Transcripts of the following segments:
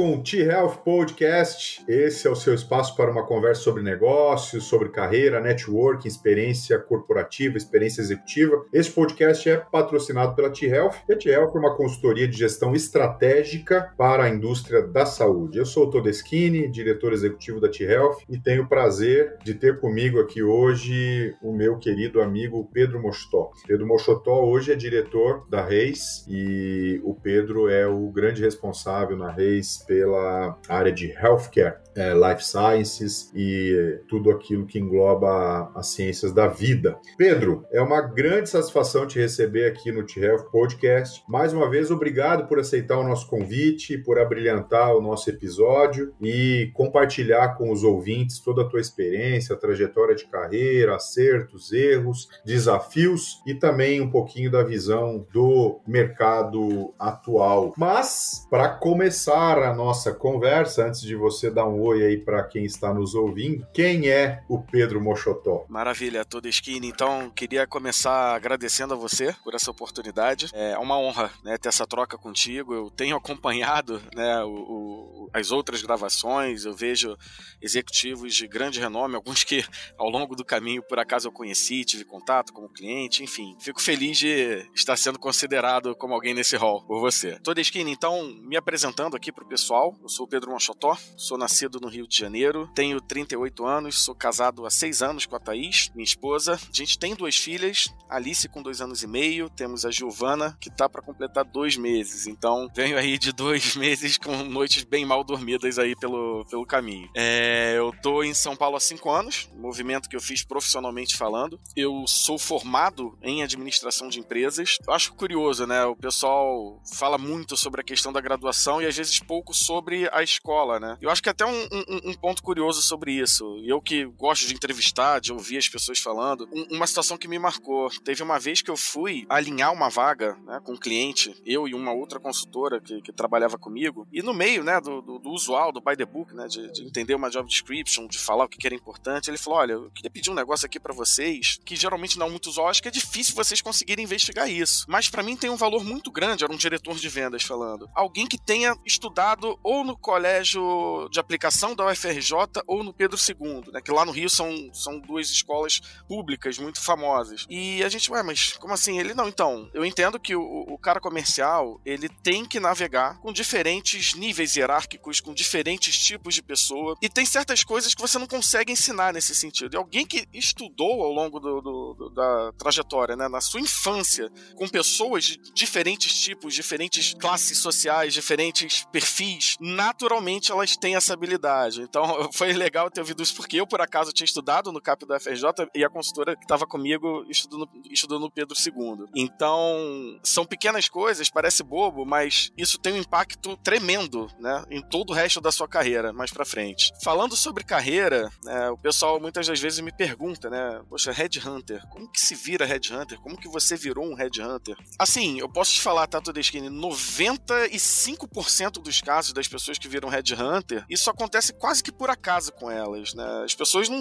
Com o T-Health Podcast. Esse é o seu espaço para uma conversa sobre negócios, sobre carreira, networking, experiência corporativa, experiência executiva. Este podcast é patrocinado pela T-Health. E a T-Health é uma consultoria de gestão estratégica para a indústria da saúde. Eu sou o Todeschini, diretor executivo da T-Health, e tenho o prazer de ter comigo aqui hoje o meu querido amigo Pedro Mochotó. Pedro Mochotó hoje é diretor da Reis e o Pedro é o grande responsável na Reis pela área de healthcare, é, life sciences e tudo aquilo que engloba as ciências da vida. Pedro, é uma grande satisfação te receber aqui no T-Health Podcast. Mais uma vez, obrigado por aceitar o nosso convite, por abrilhantar o nosso episódio e compartilhar com os ouvintes toda a tua experiência, trajetória de carreira, acertos, erros, desafios e também um pouquinho da visão do mercado atual. Mas, para começar a nossa conversa, antes de você dar um oi aí para quem está nos ouvindo, quem é o Pedro Mochotó? Maravilha, toda esquina. Então, queria começar agradecendo a você por essa oportunidade. É uma honra né, ter essa troca contigo. Eu tenho acompanhado né, o, o, as outras gravações, eu vejo executivos de grande renome, alguns que ao longo do caminho, por acaso, eu conheci, tive contato como cliente, enfim. Fico feliz de estar sendo considerado como alguém nesse hall por você. Toda esquina, então, me apresentando aqui para o pessoal, eu sou o Pedro Manchotó, sou nascido no Rio de Janeiro, tenho 38 anos, sou casado há 6 anos com a Thaís, minha esposa. A gente tem duas filhas, Alice com 2 anos e meio, temos a Giovana, que tá para completar dois meses. Então, venho aí de dois meses com noites bem mal dormidas aí pelo, pelo caminho. É, eu tô em São Paulo há 5 anos, movimento que eu fiz profissionalmente falando. Eu sou formado em administração de empresas. Eu acho curioso, né? O pessoal fala muito sobre a questão da graduação e às vezes pouco sobre a escola, né? Eu acho que até um, um, um ponto curioso sobre isso. Eu que gosto de entrevistar, de ouvir as pessoas falando, um, uma situação que me marcou. Teve uma vez que eu fui alinhar uma vaga né, com um cliente, eu e uma outra consultora que, que trabalhava comigo, e no meio né, do, do, do usual, do by the book, né, de, de, entender uma job description, de falar o que era importante, ele falou: Olha, eu queria pedir um negócio aqui para vocês que geralmente não é muito que é difícil vocês conseguirem investigar isso. Mas para mim tem um valor muito grande, era um diretor de vendas falando. Alguém que tenha estudado ou no colégio de aplicação da UFRJ ou no Pedro II, né? Que lá no Rio são, são duas escolas públicas muito famosas. E a gente, ué, mas como assim? Ele, não, então, eu entendo que o, o cara comercial, ele tem que navegar com diferentes níveis hierárquicos, com diferentes tipos de pessoa, e tem certas coisas que você não consegue ensinar nesse sentido. E alguém que estudou ao longo do, do, do, da trajetória, né, na sua infância, com pessoas de diferentes tipos, diferentes classes sociais, diferentes perfis, naturalmente elas têm essa habilidade. Então foi legal ter ouvido isso, porque eu, por acaso, tinha estudado no CAP da FRJ e a consultora que estava comigo estudou no Pedro II. Então, são pequenas coisas, parece bobo, mas isso tem um impacto tremendo, né, em todo o resto da sua carreira, mais pra frente. Falando sobre carreira, né, o pessoal muitas das vezes me pergunta, né, poxa, Headhunter, como que se vira Headhunter? Como que você virou um Headhunter? Assim, eu posso te falar, Tato Deschini, 95% dos casos das pessoas que viram Headhunter, isso acontece quase que por acaso com elas, né? As pessoas não,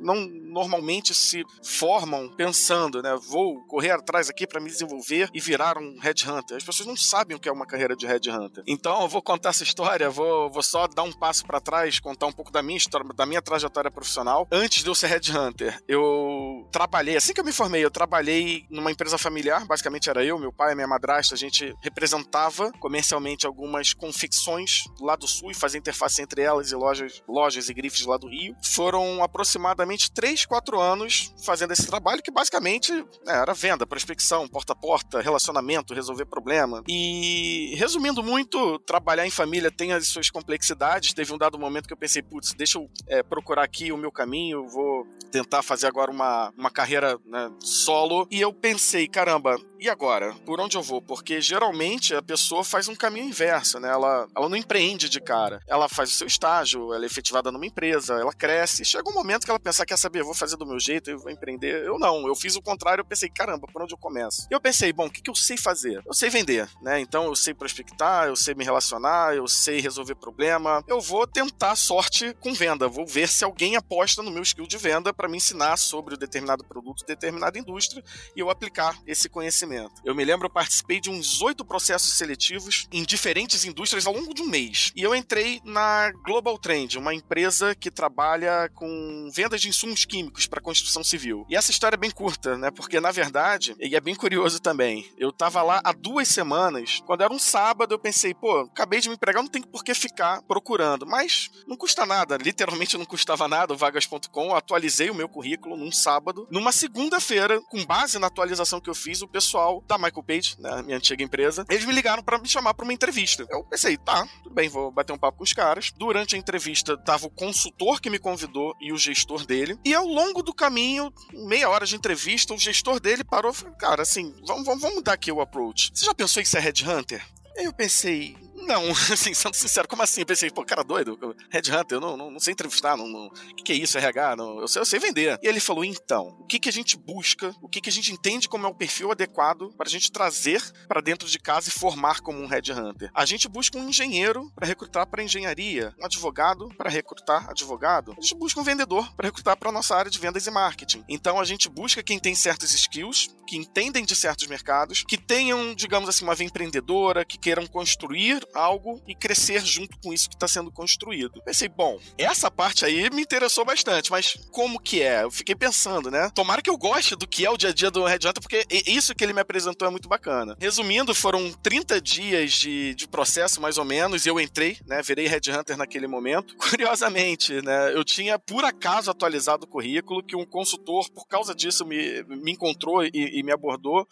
não normalmente se formam pensando, né, vou correr atrás aqui para me desenvolver e virar um Headhunter. As pessoas não sabem o que é uma carreira de Headhunter. Então, eu vou contar essa história, vou, vou só dar um passo para trás, contar um pouco da minha história, da minha trajetória profissional. Antes de eu ser Headhunter, eu trabalhei, assim que eu me formei, eu trabalhei numa empresa familiar, basicamente era eu, meu pai, minha madrasta, a gente representava comercialmente algumas confecções lá do sul e fazia interface entre e lojas, lojas e grifes lá do Rio. Foram aproximadamente 3, 4 anos fazendo esse trabalho que basicamente né, era venda, prospecção, porta a porta, relacionamento, resolver problema. E resumindo muito, trabalhar em família tem as suas complexidades. Teve um dado momento que eu pensei, putz, deixa eu é, procurar aqui o meu caminho, vou tentar fazer agora uma, uma carreira né, solo. E eu pensei, caramba, e agora? Por onde eu vou? Porque geralmente a pessoa faz um caminho inverso, né? Ela, ela não empreende de cara. Ela faz o seu estágio, ela é efetivada numa empresa, ela cresce. Chega um momento que ela pensa, quer saber, eu vou fazer do meu jeito, eu vou empreender. Eu não, eu fiz o contrário, eu pensei, caramba, por onde eu começo? E eu pensei, bom, o que, que eu sei fazer? Eu sei vender, né? Então eu sei prospectar, eu sei me relacionar, eu sei resolver problema. Eu vou tentar sorte com venda, vou ver se alguém aposta no meu skill de venda para me ensinar sobre o determinado produto, determinada indústria e eu aplicar esse conhecimento conhecimento. Eu me lembro, eu participei de uns oito processos seletivos em diferentes indústrias ao longo de um mês. E eu entrei na Global Trend, uma empresa que trabalha com vendas de insumos químicos para construção civil. E essa história é bem curta, né? Porque, na verdade, e é bem curioso também, eu tava lá há duas semanas, quando era um sábado, eu pensei, pô, acabei de me empregar, não tem por que ficar procurando. Mas não custa nada, literalmente não custava nada o vagas.com, atualizei o meu currículo num sábado. Numa segunda-feira, com base na atualização que eu fiz, o pessoal da Michael Page, né, minha antiga empresa, eles me ligaram para me chamar para uma entrevista. Eu pensei, tá, tudo bem, vou bater um papo com os caras. Durante a entrevista, tava o consultor que me convidou e o gestor dele. E ao longo do caminho, meia hora de entrevista, o gestor dele parou e falou: Cara, assim, vamos, vamos, vamos mudar aqui o approach. Você já pensou em ser headhunter? Eu pensei, não, assim, sendo sincero, como assim? Eu pensei, pô, cara doido, Red Hunter, eu não, não, não sei entrevistar, não, não, o que, que é isso, RH? Não, eu, sei, eu sei vender. E ele falou, então, o que, que a gente busca, o que, que a gente entende como é o perfil adequado para a gente trazer para dentro de casa e formar como um Red Hunter? A gente busca um engenheiro para recrutar para engenharia, um advogado para recrutar advogado, a gente busca um vendedor para recrutar para nossa área de vendas e marketing. Então a gente busca quem tem certos skills, que entendem de certos mercados, que tenham, digamos assim, uma veia empreendedora, que queiram construir algo e crescer junto com isso que está sendo construído. Pensei, bom, essa parte aí me interessou bastante, mas como que é? Eu fiquei pensando, né? Tomara que eu goste do que é o dia a dia do Red Hunter, porque isso que ele me apresentou é muito bacana. Resumindo, foram 30 dias de, de processo, mais ou menos, e eu entrei, né? Virei Red Hunter naquele momento. Curiosamente, né? Eu tinha, por acaso, atualizado o currículo, que um consultor, por causa disso, me, me encontrou e, e me abordou.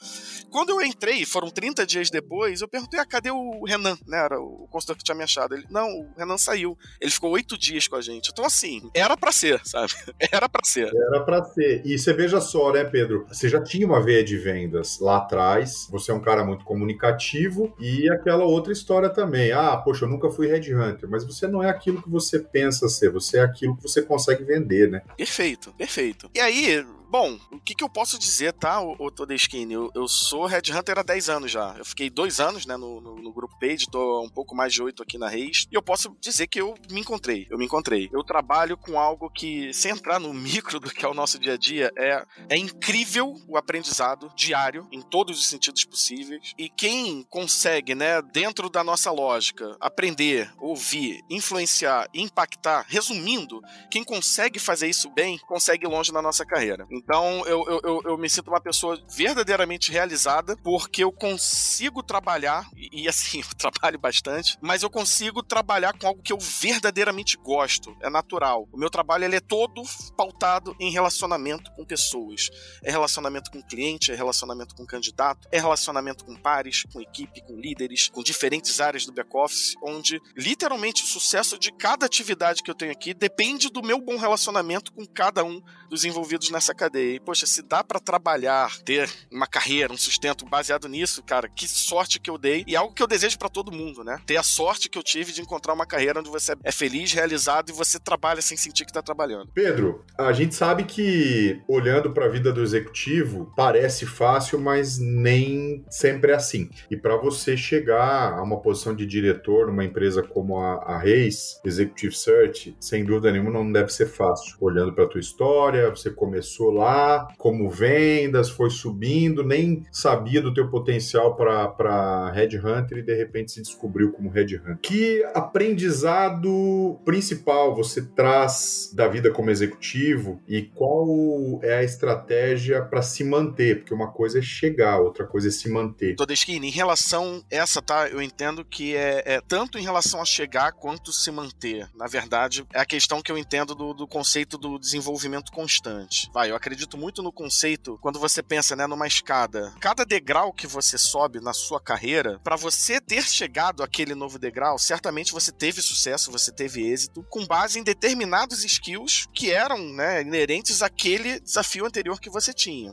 Quando eu entrei, foram 30 dias depois, eu perguntei, ah, cadê o Renan? Né? Era o consultor que tinha me achado. Ele, não, o Renan saiu. Ele ficou oito dias com a gente. Então, assim, era para ser, sabe? Era para ser. Era para ser. E você veja só, né, Pedro? Você já tinha uma veia de vendas lá atrás. Você é um cara muito comunicativo. E aquela outra história também. Ah, poxa, eu nunca fui headhunter. Mas você não é aquilo que você pensa ser. Você é aquilo que você consegue vender, né? Perfeito, perfeito. E aí, Bom, o que, que eu posso dizer, tá, o, Todeschini? Eu, eu sou Red Hunter há 10 anos já. Eu fiquei dois anos, né, no, no, no grupo Page, tô um pouco mais de oito aqui na Reis. E eu posso dizer que eu me encontrei. Eu me encontrei. Eu trabalho com algo que, sem entrar no micro do que é o nosso dia a dia, é, é incrível o aprendizado diário, em todos os sentidos possíveis. E quem consegue, né, dentro da nossa lógica, aprender, ouvir, influenciar, impactar, resumindo, quem consegue fazer isso bem, consegue ir longe na nossa carreira. Então eu, eu, eu, me sinto uma pessoa verdadeiramente realizada porque eu consigo trabalhar, e, e assim, eu trabalho bastante, mas eu consigo trabalhar com algo que eu verdadeiramente gosto, é natural. O meu trabalho ele é todo pautado em relacionamento com pessoas. É relacionamento com cliente, é relacionamento com candidato, é relacionamento com pares, com equipe, com líderes, com diferentes áreas do back-office, onde literalmente o sucesso de cada atividade que eu tenho aqui depende do meu bom relacionamento com cada um dos envolvidos nessa cadeia cadeia. E, poxa, se dá para trabalhar, ter uma carreira, um sustento baseado nisso, cara, que sorte que eu dei. E algo que eu desejo para todo mundo, né? Ter a sorte que eu tive de encontrar uma carreira onde você é feliz, realizado e você trabalha sem sentir que tá trabalhando. Pedro, a gente sabe que olhando para a vida do executivo parece fácil, mas nem sempre é assim. E para você chegar a uma posição de diretor numa empresa como a, a Reis, Executive Search, sem dúvida nenhuma não deve ser fácil. Olhando para tua história, você começou lá como vendas, foi subindo, nem sabia do teu potencial para Red Hunter e de repente se descobriu como Red Hunter. Que aprendizado principal você traz da vida como executivo e qual é a estratégia para se manter? Porque uma coisa é chegar, outra coisa é se manter. Todesquini, em relação essa, tá? Eu entendo que é, é, tanto em relação a chegar quanto se manter. Na verdade, é a questão que eu entendo do, do conceito do desenvolvimento constante. Vai, eu acredito muito no conceito quando você pensa, né, numa escada. Cada degrau que você sobe na sua carreira, para você ter chegado àquele novo degrau, certamente você teve sucesso, você teve êxito, com base em determinados skills que eram, né, inerentes àquele desafio anterior que você tinha.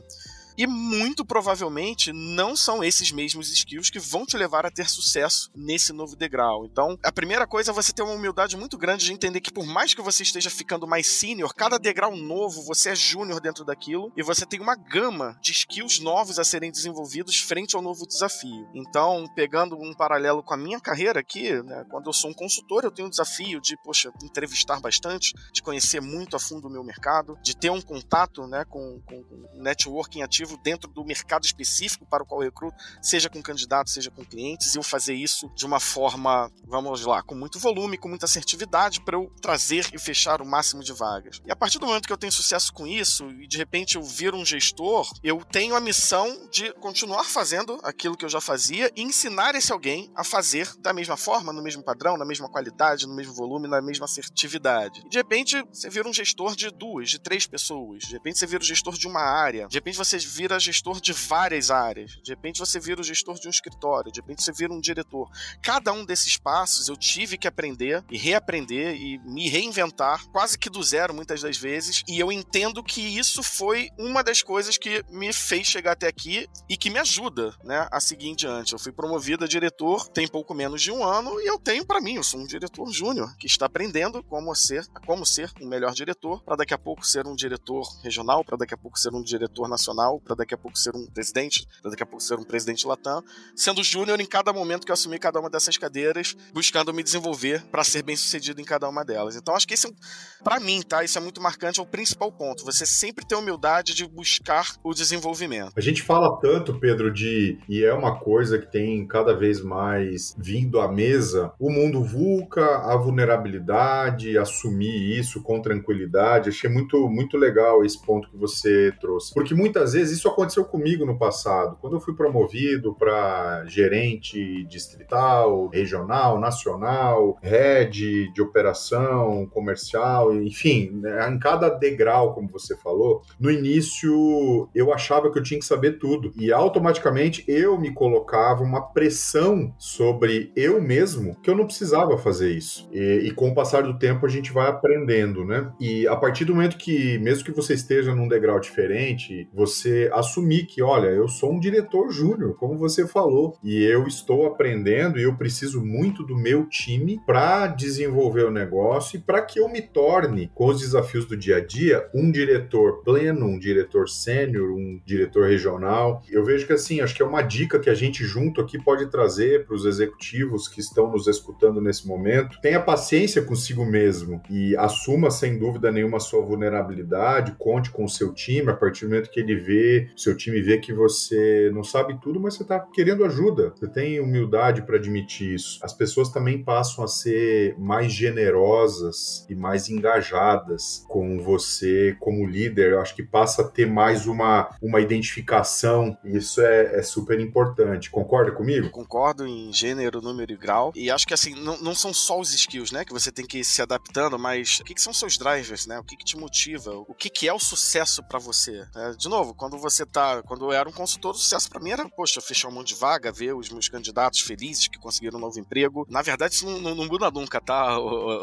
E muito provavelmente não são esses mesmos skills que vão te levar a ter sucesso nesse novo degrau. Então, a primeira coisa é você ter uma humildade muito grande de entender que por mais que você esteja ficando mais sênior, cada degrau novo você é júnior dentro daquilo e você tem uma gama de skills novos a serem desenvolvidos frente ao novo desafio. Então, pegando um paralelo com a minha carreira aqui, né, quando eu sou um consultor, eu tenho o desafio de, poxa, entrevistar bastante, de conhecer muito a fundo o meu mercado, de ter um contato né, com, com, com networking ativo dentro do mercado específico para o qual eu recruto, seja com candidatos, seja com clientes, e eu fazer isso de uma forma, vamos lá, com muito volume, com muita assertividade para eu trazer e fechar o máximo de vagas. E a partir do momento que eu tenho sucesso com isso e de repente eu viro um gestor, eu tenho a missão de continuar fazendo aquilo que eu já fazia e ensinar esse alguém a fazer da mesma forma, no mesmo padrão, na mesma qualidade, no mesmo volume, na mesma assertividade. E de repente você vira um gestor de duas, de três pessoas. De repente você vira o gestor de uma área. De repente você vira gestor de várias áreas. De repente você vira o gestor de um escritório. De repente você vira um diretor. Cada um desses passos eu tive que aprender e reaprender e me reinventar quase que do zero muitas das vezes. E eu entendo que isso foi uma das coisas que me fez chegar até aqui e que me ajuda, né, a seguir em diante. Eu fui promovido a diretor tem pouco menos de um ano e eu tenho para mim, eu sou um diretor júnior que está aprendendo como ser, como ser um melhor diretor, para daqui a pouco ser um diretor regional, para daqui a pouco ser um diretor nacional, para daqui a pouco ser um presidente, para daqui a pouco ser um presidente latam, sendo júnior em cada momento que eu assumi cada uma dessas cadeiras, buscando me desenvolver para ser bem sucedido em cada uma delas. Então acho que esse, é para mim, tá, isso é muito marcante, é o principal ponto. Você sempre ter humildade de buscar o desenvolvimento. A gente fala tanto, Pedro, de e é uma coisa que tem cada vez mais vindo à mesa, o mundo vulca, a vulnerabilidade, assumir isso com tranquilidade. Achei muito muito legal esse ponto que você trouxe. Porque muitas vezes isso aconteceu comigo no passado. Quando eu fui promovido para gerente distrital, regional, nacional, head de operação, comercial, enfim, né, em cada degrau, como você falou, no início eu achava que eu tinha que saber tudo. E automaticamente eu me colocava uma pressão sobre eu mesmo que eu não precisava fazer isso. E, e com o passar do tempo a gente vai aprendendo, né? E a partir do momento que, mesmo que você esteja num degrau diferente, você assumir que, olha, eu sou um diretor júnior, como você falou, e eu estou aprendendo e eu preciso muito do meu time para desenvolver o negócio e para que eu me torne, com os desafios do dia a dia, um diretor pleno, um diretor sênior, um diretor regional. Eu vejo que assim, acho que é uma dica que a gente junto aqui pode trazer para os executivos que estão nos escutando nesse momento. Tenha paciência consigo mesmo e assuma sem dúvida nenhuma sua vulnerabilidade, conte com o seu time a partir do momento que ele vê, seu time vê que você não sabe tudo, mas você está querendo ajuda. Você tem humildade para admitir isso. As pessoas também passam a ser mais generosas e mais engajadas com você como líder. Eu acho que passa a ter mais uma, uma identificação. Isso é, é super importante. Concorda comigo? Concordo em gênero, número e grau. E acho que assim, não, não são só os skills, né? Que você tem que ir se adaptando, mas o que, que são seus drivers, né? O que, que te motiva? O que, que é o sucesso para você? É, de novo, quando você tá. Quando eu era um consultor, o sucesso para mim era, poxa, fechar um monte de vaga, ver os meus candidatos felizes que conseguiram um novo emprego. Na verdade, isso não, não, não muda nunca, tá,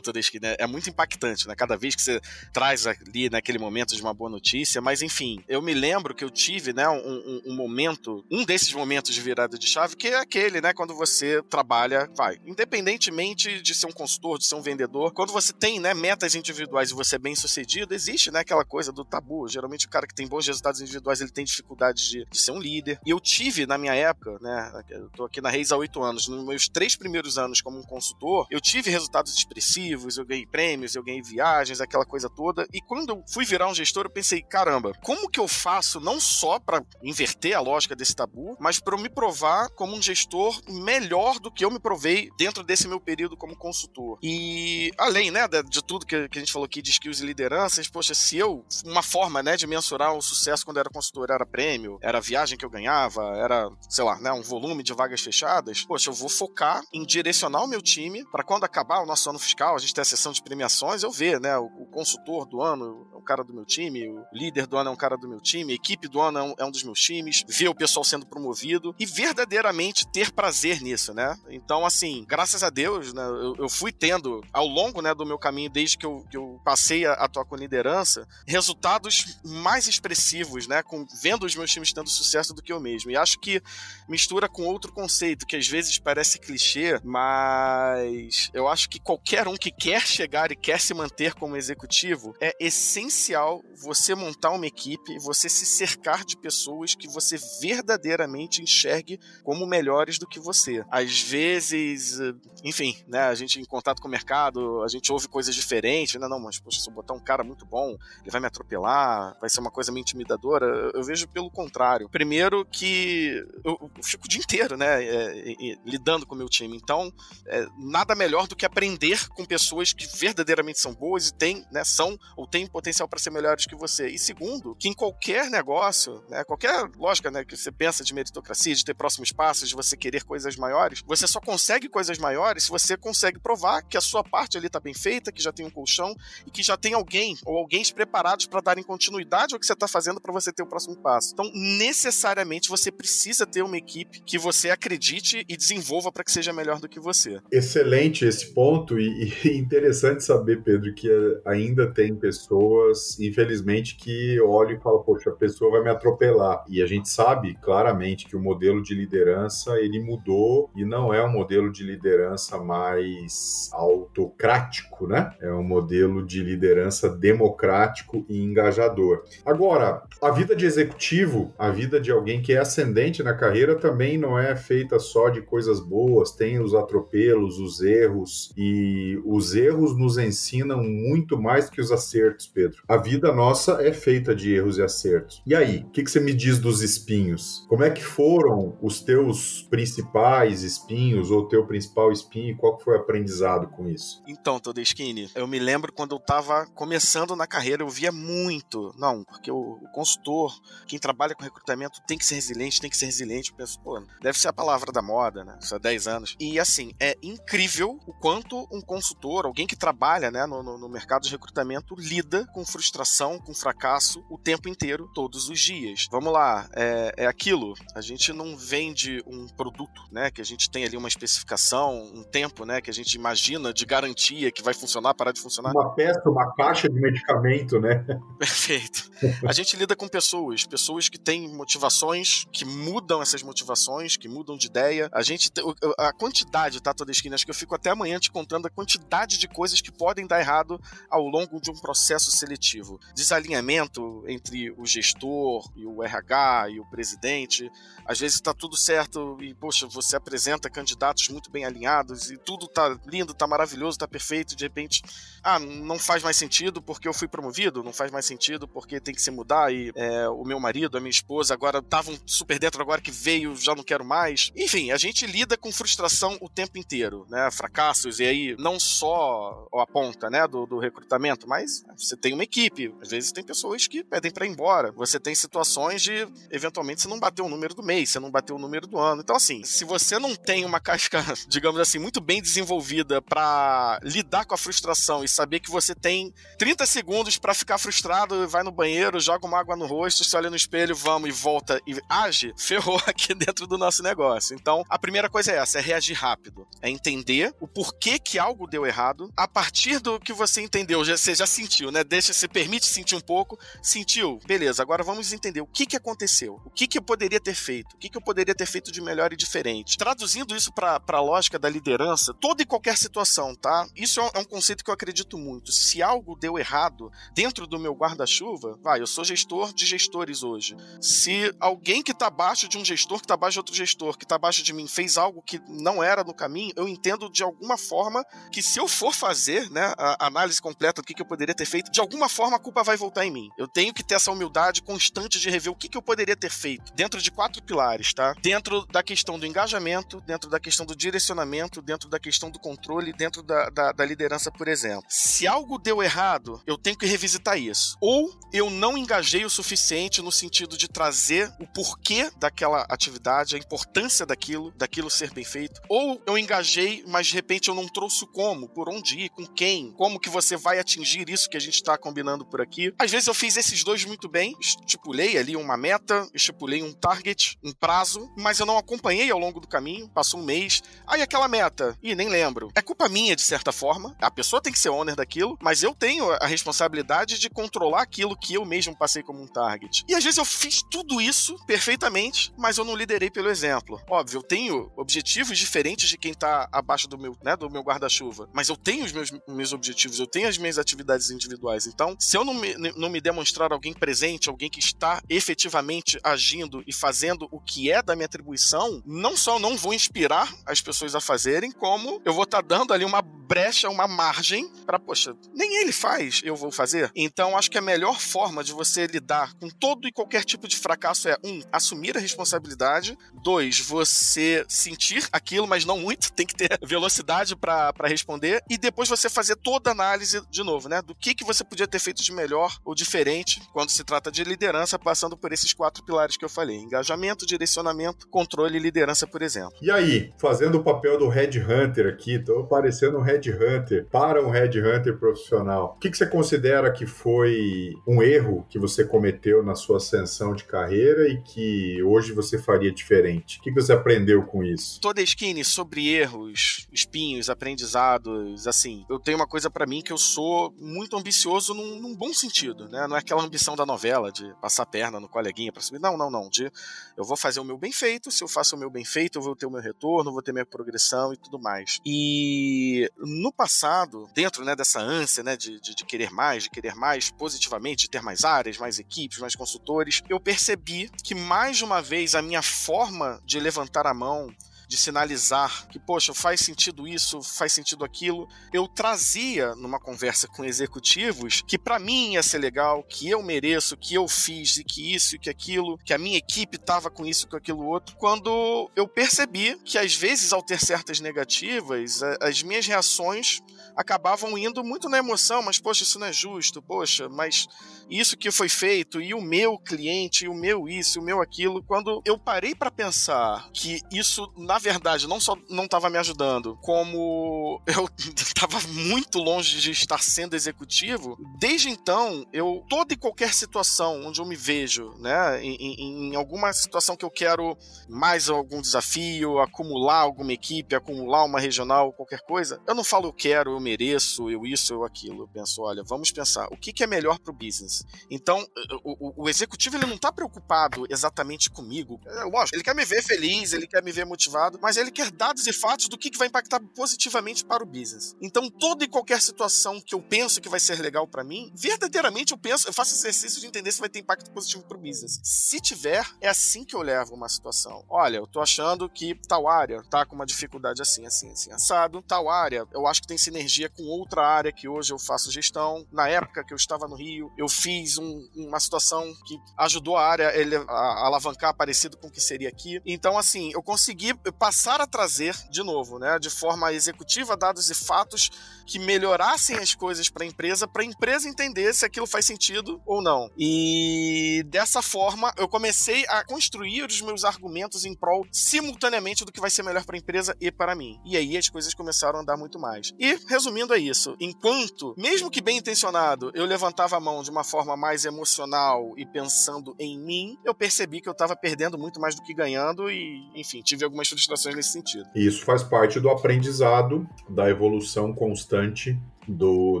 Todeschi, né? É muito impactante, né? Cada vez que você traz ali naquele momento de uma boa notícia, mas enfim, eu me lembro que eu tive, né, um, um, um momento, um desses momentos de virada de chave, que é aquele, né, quando você trabalha, vai, independentemente de ser um consultor, de ser um vendedor, quando você tem, né, metas individuais e você é bem sucedido, existe, né, aquela coisa do tabu. Geralmente o cara que tem bons resultados individuais, ele tem dificuldade de, de ser um líder. E eu tive, na minha época, né, eu tô aqui na Reis há oito anos, nos meus três primeiros anos como um consultor, eu tive resultados expressivos, eu ganhei prêmios, eu ganhei viagens, aquela coisa toda. E quando eu fui virar um gestor, eu pensei, caramba, como que eu faço não só para inverter a lógica desse tabu, mas para eu me provar como um gestor melhor do que eu me provei dentro desse meu período como consultor. E além, né, de, tudo que, que, a gente falou aqui de skills e lideranças, poxa, se eu, uma forma, né, de mensurar o sucesso quando eu era consultor era prêmio, era viagem que eu ganhava, era, sei lá, né, um volume de vagas fechadas, poxa, eu vou focar em direcionar o meu time para quando acabar o nosso ano fiscal, a gente ter a sessão de premiações, eu ver, né, o, o consultor do ano é um cara do meu time, o líder do ano é um cara do meu time, a equipe do ano é um, é um dos meus times, ver o pessoal sendo promovido e verdadeiramente ter prazer nisso, né? Então, assim, graças a Deus, né, eu, eu fui tendo ao longo, né, do meu caminho, desde que eu, que eu passei a atuar com liderança, resultados mais expressivos, né, com, vendo os meus times tendo sucesso do que eu mesmo. E acho que mistura com outro conceito que às vezes parece clichê, mas eu acho que qualquer um que quer chegar e quer se manter como executivo, é essencial você montar uma equipe, você se cercar de pessoas que você verdadeiramente enxergue como melhores do que você. Às vezes, enfim, né, a gente em contato com o mercado, a gente ouve coisas diferentes, né? Não, mas poxa, se eu botar um cara muito bom, ele vai me atropelar, vai ser uma coisa meio intimidadora. Eu vejo pelo contrário. Primeiro que eu, fico o dia inteiro, né, é, lidando com o meu time. Então, é, nada melhor do que aprender com pessoas que verdadeiramente são boas e têm, né, são ou têm potencial para ser melhores que você. E segundo, que em qualquer negócio, né, qualquer lógica, né, que você pensa de meritocracia, de ter próximos passos, de você querer coisas maiores, você só consegue coisas maiores se você consegue provar que a sua parte ali está bem feita, que já tem um colchão e que já tem alguém ou alguém preparados para darem continuidade ao que você está fazendo para você ter o próximo passo. Então, necessariamente você precisa ter uma equipe que você acredite e desenvolva para que seja melhor do que você. Excelente esse ponto e, e interessante saber, Pedro, que ainda tem pessoas, infelizmente, que olham e falam, poxa, a pessoa vai me atropelar. E a gente sabe claramente que o modelo de liderança ele mudou e não é um modelo de liderança mais autocrático, né? É um modelo de liderança democrático e engajador. Agora, a vida de executivo, a vida de alguém que é ascendente na carreira também não é feita só de coisas boas, tem os atropelos, os erros e os erros nos ensinam muito mais que os acertos, Pedro. A vida nossa é feita de erros e acertos. E aí, o que, que você me diz dos espinhos? Como é que foram os teus principais espinhos ou teu principal espinho? Qual foi o aprendizado com isso? Então, Todeschini, eu me lembro quando eu estava começando na carreira, eu via muito, não, porque o, consultor, quem trabalha com recrutamento tem que ser resiliente, tem que ser resiliente. Eu penso, pô, deve ser a palavra da moda, né? Isso há 10 anos. E assim, é incrível o quanto um consultor, alguém que trabalha né, no, no, no mercado de recrutamento, lida com frustração, com fracasso o tempo inteiro, todos os dias. Vamos lá, é, é aquilo. A gente não vende um produto, né? Que a gente tem ali uma especificação, um tempo, né? Que a gente imagina de garantia que vai funcionar, parar de funcionar. Uma peça, uma caixa de medicamento, né? Perfeito. A gente lida com pessoas, pessoas que têm motivações, que mudam essas motivações, que mudam de ideia. A gente a quantidade, tá, toda esquina, acho que eu fico até amanhã te contando a quantidade de coisas que podem dar errado ao longo de um processo seletivo. Desalinhamento entre o gestor e o RH e o presidente. Às vezes está tudo certo e, poxa, você apresenta candidatos muito bem alinhados e tudo tá lindo, tá maravilhoso, tá perfeito, de repente, ah, não faz mais sentido porque eu fui promovido, não faz mais sentido porque tem que se mudar e é, o meu marido, a minha esposa agora estavam super dentro, agora que veio, já não quero mais. Enfim, a gente lida com frustração o tempo inteiro, né? Fracassos, e aí não só a ponta, né, do, do recrutamento, mas você tem uma equipe, às vezes tem pessoas que pedem para ir embora. Você tem situações de, eventualmente, você não bateu o número do mês, você não bateu o número do ano. Então, assim, se você não tem uma casca, digamos assim, muito bem desenvolvida para lidar com a frustração e saber que você tem 30 segundos para ficar frustrado, vai no banheiro, joga uma água no rosto, se olha no espelho, vamos e volta e age, ferrou aqui dentro do nosso negócio. Então, a primeira coisa é essa, é reagir rápido. É entender o porquê que algo deu errado. A partir do que você entendeu, você já sentiu, né? Deixa, se permite sentir um pouco. Sentiu, beleza, agora vamos entender o que, que aconteceu. O que, que eu poderia ter feito? O que, que eu poderia ter feito de melhor e diferente? Traduzindo isso para a lógica da liderança, toda e qualquer situação, tá? Isso é um, é um conceito que eu acredito muito. Se algo deu errado dentro do meu guarda-chuva, vai, eu sou gestor de gestores hoje. Se alguém que está abaixo de um gestor, que está abaixo de outro gestor, que está abaixo de mim, fez algo que não era no caminho, eu entendo de alguma forma que se eu for fazer né, a análise completa do que, que eu poderia ter feito, de alguma forma a culpa vai voltar em mim. Eu tenho que ter essa humildade constante de rever o que, que eu poderia ter feito dentro de quatro pilares, tá? Dentro da questão do engajamento, dentro da questão do direcionamento, dentro da questão do controle, dentro da, da, da liderança, por exemplo. Se algo deu errado, eu tenho que revisitar isso. Ou eu não engajei o suficiente no sentido de trazer o porquê daquela atividade, a importância daquilo, daquilo ser bem feito. Ou eu engajei, mas de repente eu não trouxe o como, por onde ir, com quem, como que você vai atingir isso que a gente está combinando por aqui. Às vezes eu fiz esses dois muito bem, estipulei ali uma meta, estipulei um target, um prazo, mas eu não acompanhei ao longo do caminho, passou um mês. Aí aquela meta, e nem lembro. É culpa minha, de certa forma. A pessoa tem que ser owner daquilo, mas eu tenho a responsabilidade de controlar aquilo que eu mesmo passei como um target. E às vezes eu fiz tudo isso perfeitamente, mas eu não liderei pelo exemplo. Óbvio, eu tenho objetivos diferentes de quem tá abaixo do meu, né, do meu guarda-chuva, mas eu tenho os meus, meus objetivos, eu tenho as minhas atividades individuais. Então, se eu não me, não me demonstrar alguém presente, alguém que está efetivamente agindo e fazendo o que é da minha atribuição, não só não vou inspirar as pessoas a fazerem, como eu vou estar tá dando ali uma brecha, uma margem para, poxa, nem ele faz, eu vou fazer. Então, acho que a melhor forma de você lidar com todo e qualquer tipo de fracasso é, um, assumir a responsabilidade, dois, você sentir aquilo, mas não muito, tem que ter velocidade para responder, e depois você fazer toda a análise de novo, né? Do que, que você podia ter feito de melhor ou diferente quando se trata de liderança, passando por esses quatro pilares que eu falei: engajamento, direcionamento, controle e liderança, por exemplo. E aí, fazendo o papel do Red Hunter aqui, tô parecendo um Red Hunter para um Red Hunter profissional. O que, que você considera que foi um erro que você cometeu na sua ascensão de carreira e que hoje você faria diferente? O que, você aprendeu com isso? Toda skinny sobre erros, espinhos, aprendizados, assim, eu tenho uma coisa para mim que eu sou muito ambicioso num, num, bom sentido, né? Não é aquela ambição da novela de passar a perna no coleguinha para subir. Não, não, não. De eu vou fazer o meu bem feito, se eu faço o meu bem feito, eu vou ter o meu retorno, vou ter minha progressão e tudo mais. E no passado, dentro né, dessa ânsia né, de, de, de querer mais, de querer mais positivamente, de ter mais áreas, mais equipes, mais consultores, eu percebi que mais uma vez a minha forma de levantar a mão de sinalizar que, poxa, faz sentido isso, faz sentido aquilo. Eu trazia numa conversa com executivos que para mim ia ser legal, que eu mereço, que eu fiz e que isso e que aquilo, que a minha equipe tava com isso com aquilo outro. Quando eu percebi que às vezes ao ter certas negativas, as minhas reações acabavam indo muito na emoção, mas poxa, isso não é justo, poxa, mas isso que foi feito e o meu cliente, e o meu isso, e o meu aquilo, quando eu parei para pensar que isso na verdade não só não estava me ajudando, como eu estava muito longe de estar sendo executivo, desde então eu toda e qualquer situação onde eu me vejo, né, em, em alguma situação que eu quero mais algum desafio, acumular alguma equipe, acumular uma regional, qualquer coisa, eu não falo eu quero, eu mereço, eu isso, eu aquilo. Eu penso, olha, vamos pensar, o que, que é melhor para o business? Então, o, o, o, executivo ele não está preocupado exatamente comigo. É, lógico, ele quer me ver feliz, ele quer me ver motivado, mas ele quer dados e fatos do que, que vai impactar positivamente para o business. Então, toda e qualquer situação que eu penso que vai ser legal para mim, verdadeiramente eu penso, eu faço exercício de entender se vai ter impacto positivo para o business. Se tiver, é assim que eu levo uma situação. Olha, eu tô achando que tal área tá com uma dificuldade assim, assim, assim, assado. Tal área, eu acho que tem sinergia com outra área que hoje eu faço gestão. Na época que eu estava no Rio, eu fiz um, uma situação que ajudou a área a, a alavancar parecido com o que seria aqui. Então, assim, eu consegui passar a trazer, de novo, né, de forma executiva, dados e fatos que melhorassem as coisas para a empresa, para a empresa entender se aquilo faz sentido ou não. E dessa forma, eu comecei a construir os meus argumentos em prol simultaneamente do que vai ser melhor para a empresa e para mim. E aí as coisas começaram a andar muito mais. E resumindo é isso. Enquanto, mesmo que bem intencionado, eu levantava a mão de uma forma mais emocional e pensando em mim, eu percebi que eu estava perdendo muito mais do que ganhando e, enfim, tive algumas frustrações nesse sentido. Isso faz parte do aprendizado, da evolução constante do,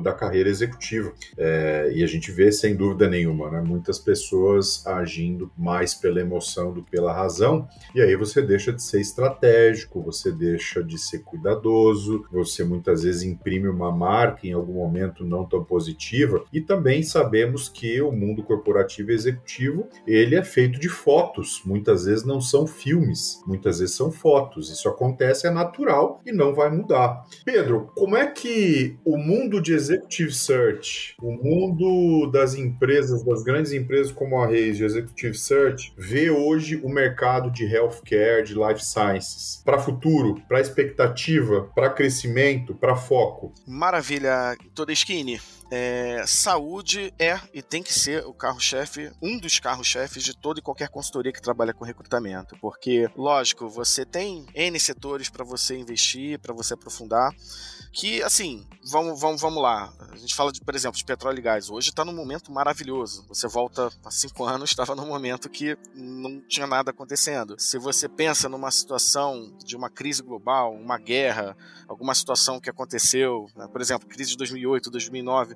da carreira executiva. É, e a gente vê, sem dúvida nenhuma, né, muitas pessoas agindo mais pela emoção do que pela razão, e aí você deixa de ser estratégico, você deixa de ser cuidadoso, você muitas vezes imprime uma marca em algum momento não tão positiva, e também sabemos que o mundo corporativo e executivo, ele é feito de fotos, muitas vezes não são filmes, muitas vezes são fotos, isso acontece, é natural e não vai mudar. Pedro, como é que o mundo mundo de executive search, o mundo das empresas, das grandes empresas como a Reis de executive search, vê hoje o mercado de healthcare, de life sciences, para futuro, para expectativa, para crescimento, para foco? Maravilha, toda skinny. É, saúde é e tem que ser o carro-chefe, um dos carros-chefes de toda e qualquer consultoria que trabalha com recrutamento. Porque, lógico, você tem N setores para você investir, para você aprofundar que, assim, vamos, vamos, vamos lá. A gente fala, de, por exemplo, de petróleo e gás. Hoje está num momento maravilhoso. Você volta há cinco anos, estava num momento que não tinha nada acontecendo. Se você pensa numa situação de uma crise global, uma guerra, alguma situação que aconteceu, né? por exemplo, crise de 2008, 2009,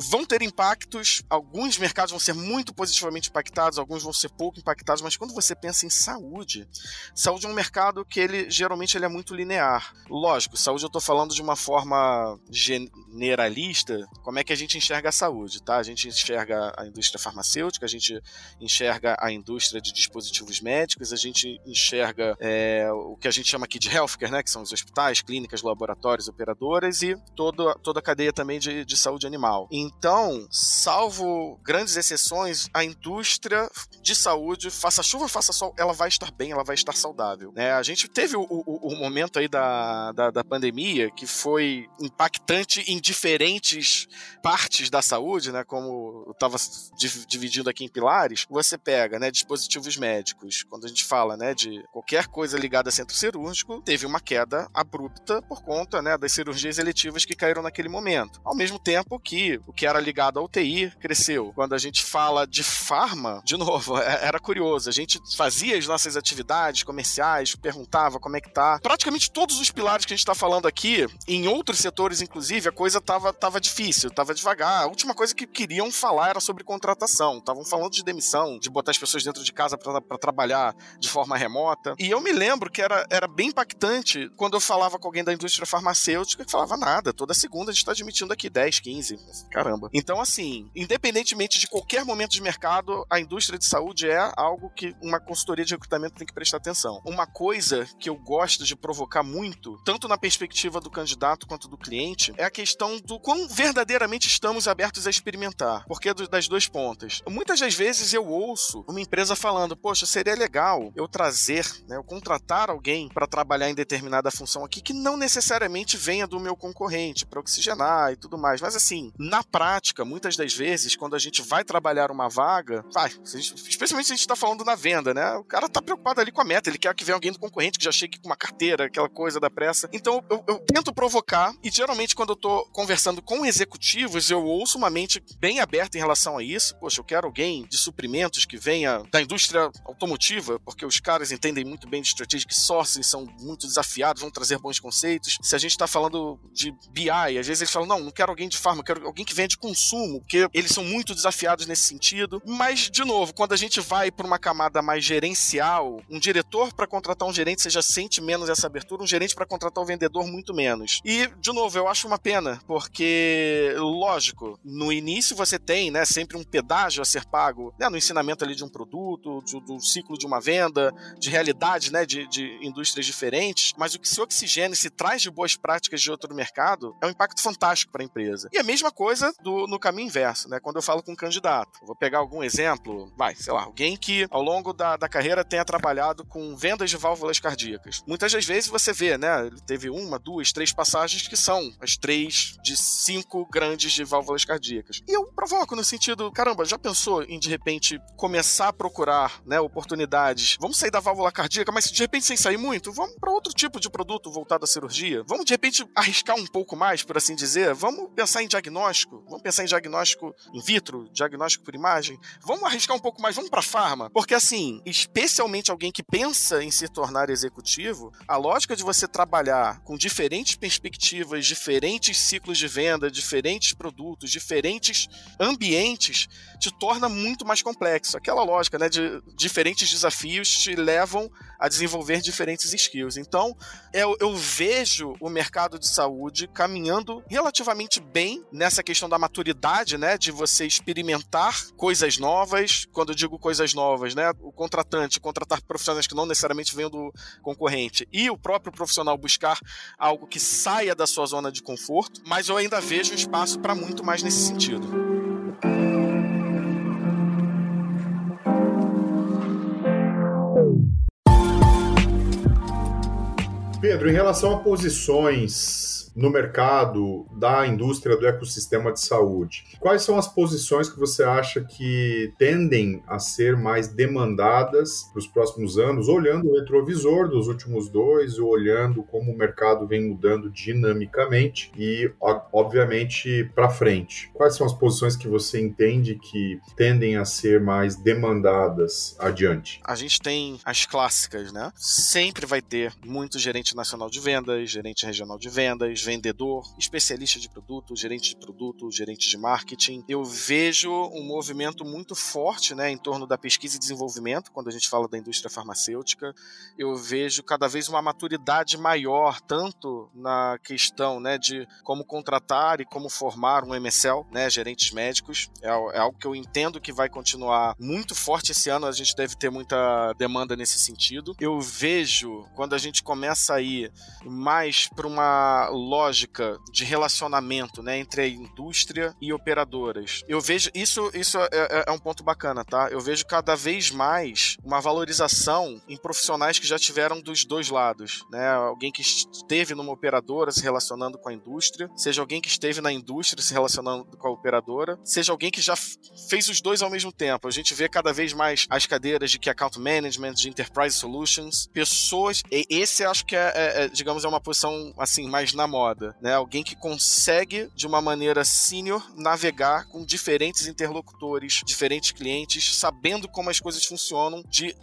vão ter impactos, alguns mercados vão ser muito positivamente impactados, alguns vão ser pouco impactados, mas quando você pensa em saúde, saúde é um mercado que ele geralmente ele é muito linear. Lógico, saúde eu estou falando de uma forma generalista, como é que a gente enxerga a saúde, tá? A gente enxerga a indústria farmacêutica, a gente enxerga a indústria de dispositivos médicos, a gente enxerga é, o que a gente chama aqui de healthcare, né? Que são os hospitais, clínicas, laboratórios, operadoras e toda, toda a cadeia também de, de saúde animal. Então, salvo grandes exceções, a indústria de saúde, faça chuva, faça sol, ela vai estar bem, ela vai estar saudável. Né? A gente teve o, o, o momento aí da, da, da, pandemia que foi impactante em diferentes partes da saúde, né? Como eu estava dividindo aqui em pilares, você pega, né, dispositivos médicos. Quando a gente fala, né, de qualquer coisa ligada a centro cirúrgico, teve uma queda abrupta por conta, né, das cirurgias eletivas que caíram naquele momento. Ao mesmo tempo que o que era ligado à UTI cresceu. Quando a gente fala de farma, de novo, é, era curioso. A gente fazia as nossas atividades comerciais, perguntava como é que tá. Praticamente todos os pilares que a gente está falando aqui, em outros setores, inclusive, a coisa tava, tava difícil, tava devagar. A última coisa que queriam falar era sobre contratação. Estavam falando de demissão, de botar as pessoas dentro de casa para trabalhar de forma remota. E eu me lembro que era, era bem impactante quando eu falava com alguém da indústria farmacêutica que falava nada. Toda segunda a gente está admitindo aqui 10, 15. Caramba. Então, assim, independentemente de qualquer momento de mercado, a indústria de saúde é algo que uma consultoria de recrutamento tem que prestar atenção. Uma coisa que eu gosto de provocar muito, tanto na perspectiva do candidato quanto do cliente, é a questão do quão verdadeiramente estamos abertos a experimentar. Porque é das duas pontas. Muitas das vezes eu ouço uma empresa falando: Poxa, seria legal eu trazer, né, eu contratar alguém para trabalhar em determinada função aqui que não necessariamente venha do meu concorrente, para oxigenar e tudo mais. Mas assim, na prática, muitas das vezes, quando a gente vai trabalhar uma vaga, vai, especialmente se a gente está falando na venda, né? O cara tá preocupado ali com a meta, ele quer que venha alguém do concorrente que já chegue com uma carteira, aquela coisa da pressa. Então eu, eu tento provocar, e geralmente quando eu tô conversando com executivos, eu ouço uma mente bem aberta em relação a isso. Poxa, eu quero alguém de suprimentos que venha da indústria automotiva, porque os caras entendem muito bem de strategic sourcing, são muito desafiados, vão trazer bons conceitos. Se a gente está falando de BI, às vezes eles falam: não, não quero alguém de farma, quero alguém que venha de consumo, porque eles são muito desafiados nesse sentido. Mas, de novo, quando a gente vai para uma camada mais gerencial, um diretor para contratar um gerente, você já sente menos essa abertura, um gerente para contratar um vendedor, muito menos. E, de novo, eu acho uma pena, porque, lógico, no início você tem, né, sempre um pedágio a ser pago, né, no ensinamento ali de um produto, de, do ciclo de uma venda, de realidade, né, de, de indústrias diferentes, mas o que se oxigena e se traz de boas práticas de outro mercado é um impacto fantástico para a empresa. E a mesma coisa do, no caminho inverso, né, quando eu falo com um candidato. vou pegar algum exemplo, vai, sei lá, alguém que ao longo da, da carreira tenha trabalhado com vendas de válvulas cardíacas. Muitas das vezes você vê, né, ele teve uma, duas, três passagens que são as três de cinco grandes de válvulas cardíacas. E eu provoco no sentido, caramba, já pensou em de repente começar a procurar, né, oportunidades? Vamos sair da válvula cardíaca, mas de repente sem sair muito, vamos para outro tipo de produto voltado à cirurgia. Vamos de repente arriscar um pouco mais, por assim dizer. Vamos pensar em diagnóstico. Vamos pensar em diagnóstico in vitro, diagnóstico por imagem. Vamos arriscar um pouco mais, vamos para farma, porque assim, especialmente alguém que pensa em se tornar executivo, a lógica de você trabalhar com diferentes perspectivas, diferentes ciclos de venda, diferentes produtos, diferentes ambientes, te torna muito mais complexo. Aquela lógica, né, de diferentes desafios te levam a desenvolver diferentes skills. Então, eu, eu vejo o mercado de saúde caminhando relativamente bem nessa questão da maturidade, né, de você experimentar coisas novas. Quando eu digo coisas novas, né, o contratante contratar profissionais que não necessariamente venham do concorrente e o próprio profissional buscar algo que saia da sua zona de conforto, mas eu ainda vejo espaço para muito mais nesse sentido. Pedro, em relação a posições no mercado da indústria do ecossistema de saúde, quais são as posições que você acha que tendem a ser mais demandadas para os próximos anos, olhando o retrovisor dos últimos dois, olhando como o mercado vem mudando dinamicamente e, obviamente, para frente? Quais são as posições que você entende que tendem a ser mais demandadas adiante? A gente tem as clássicas, né? Sempre vai ter muito gerente nacional de vendas, gerente regional de vendas, vendedor, especialista de produto, gerente de produto, gerente de marketing. Eu vejo um movimento muito forte né, em torno da pesquisa e desenvolvimento, quando a gente fala da indústria farmacêutica. Eu vejo cada vez uma maturidade maior, tanto na questão né, de como contratar e como formar um MSL, né, gerentes médicos. É, é algo que eu entendo que vai continuar muito forte esse ano, a gente deve ter muita demanda nesse sentido. Eu vejo, quando a gente começa a ir mais para uma lógica de relacionamento né, entre a indústria e operadoras, eu vejo isso, isso é, é, é um ponto bacana, tá? Eu vejo cada vez mais uma valorização em profissionais que já tiveram dos dois lados, né? Alguém que esteve numa operadora se relacionando com a indústria, seja alguém que esteve na indústria se relacionando com a operadora, seja alguém que já fez os dois ao mesmo tempo. A gente vê cada vez mais as cadeiras de Key Account Management, de Enterprise Solutions, pessoas. esse acho que é, é, é, digamos, é uma posição assim mais na moda, né? Alguém que consegue de uma maneira senior navegar com diferentes interlocutores, diferentes clientes, sabendo como as coisas funcionam, de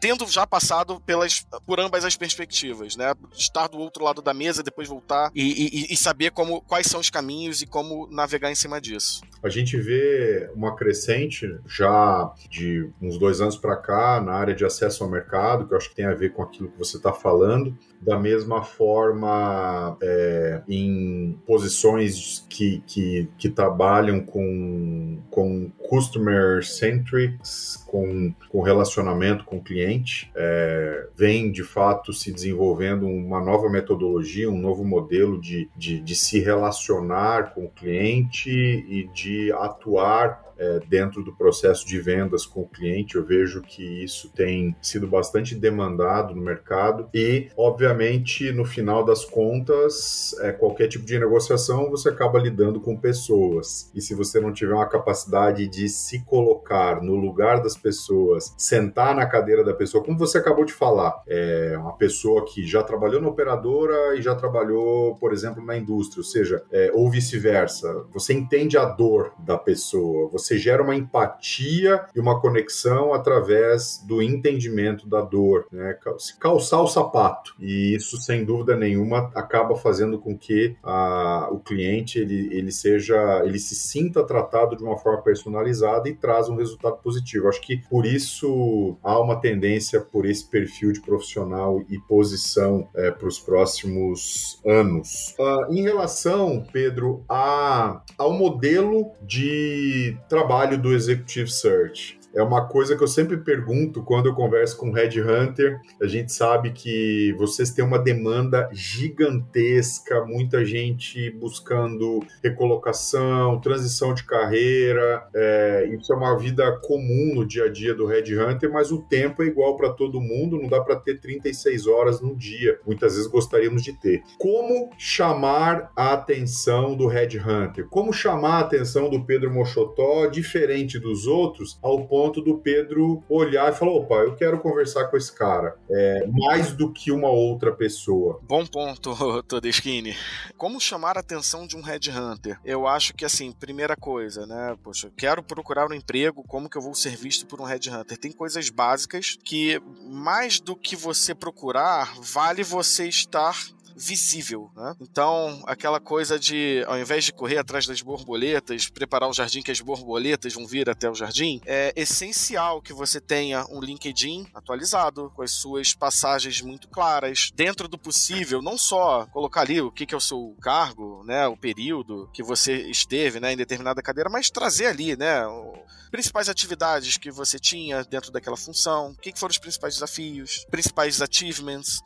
tendo já passado pelas por ambas as perspectivas, né? Estar do outro lado da mesa, depois voltar e, e, e saber como quais são os caminhos e como navegar em cima disso. A gente vê uma crescente já de uns dois anos para cá na área de acesso ao mercado, que eu acho que tem a ver com aquilo que você está falando. Da mesma forma, é, em posições que, que, que trabalham com, com customer centrics, com, com relacionamento com o cliente, é, vem de fato se desenvolvendo uma nova metodologia, um novo modelo de, de, de se relacionar com o cliente e de atuar é, dentro do processo de vendas com o cliente. Eu vejo que isso tem sido bastante demandado no mercado e, obviamente, no final das contas, é, qualquer tipo de negociação você acaba lidando com pessoas. E se você não tiver uma capacidade de se colocar no lugar das pessoas, sentar na cadeira da pessoa, como você acabou de falar, é uma pessoa que já trabalhou na operadora e já trabalhou, por exemplo, na indústria, ou seja, é, ou vice-versa. Você entende a dor da pessoa, você você gera uma empatia e uma conexão através do entendimento da dor, né? calçar o sapato. E isso, sem dúvida nenhuma, acaba fazendo com que a, o cliente ele, ele seja, ele se sinta tratado de uma forma personalizada e traz um resultado positivo. Acho que por isso há uma tendência por esse perfil de profissional e posição é, para os próximos anos. Uh, em relação, Pedro, a, ao modelo de trabalho do Executive Search é uma coisa que eu sempre pergunto quando eu converso com Red Hunter. A gente sabe que vocês têm uma demanda gigantesca, muita gente buscando recolocação, transição de carreira. É, isso é uma vida comum no dia a dia do Red Hunter, mas o tempo é igual para todo mundo, não dá para ter 36 horas no dia. Muitas vezes gostaríamos de ter. Como chamar a atenção do Red Hunter? Como chamar a atenção do Pedro Mochotó, diferente dos outros, ao ponto ponto do Pedro olhar e falar: opa, eu quero conversar com esse cara. É, mais do que uma outra pessoa. Bom ponto, Todeschini. Como chamar a atenção de um headhunter? Eu acho que, assim, primeira coisa, né? Poxa, quero procurar um emprego, como que eu vou ser visto por um headhunter? Tem coisas básicas que, mais do que você procurar, vale você estar visível. Né? Então, aquela coisa de, ao invés de correr atrás das borboletas, preparar o jardim que as borboletas vão vir até o jardim, é essencial que você tenha um LinkedIn atualizado, com as suas passagens muito claras, dentro do possível, não só colocar ali o que, é o seu cargo, né, o período que você esteve né, em determinada cadeira, mas trazer ali, né, principais atividades que você tinha dentro daquela função, o que, foram os principais desafios, principais achievements,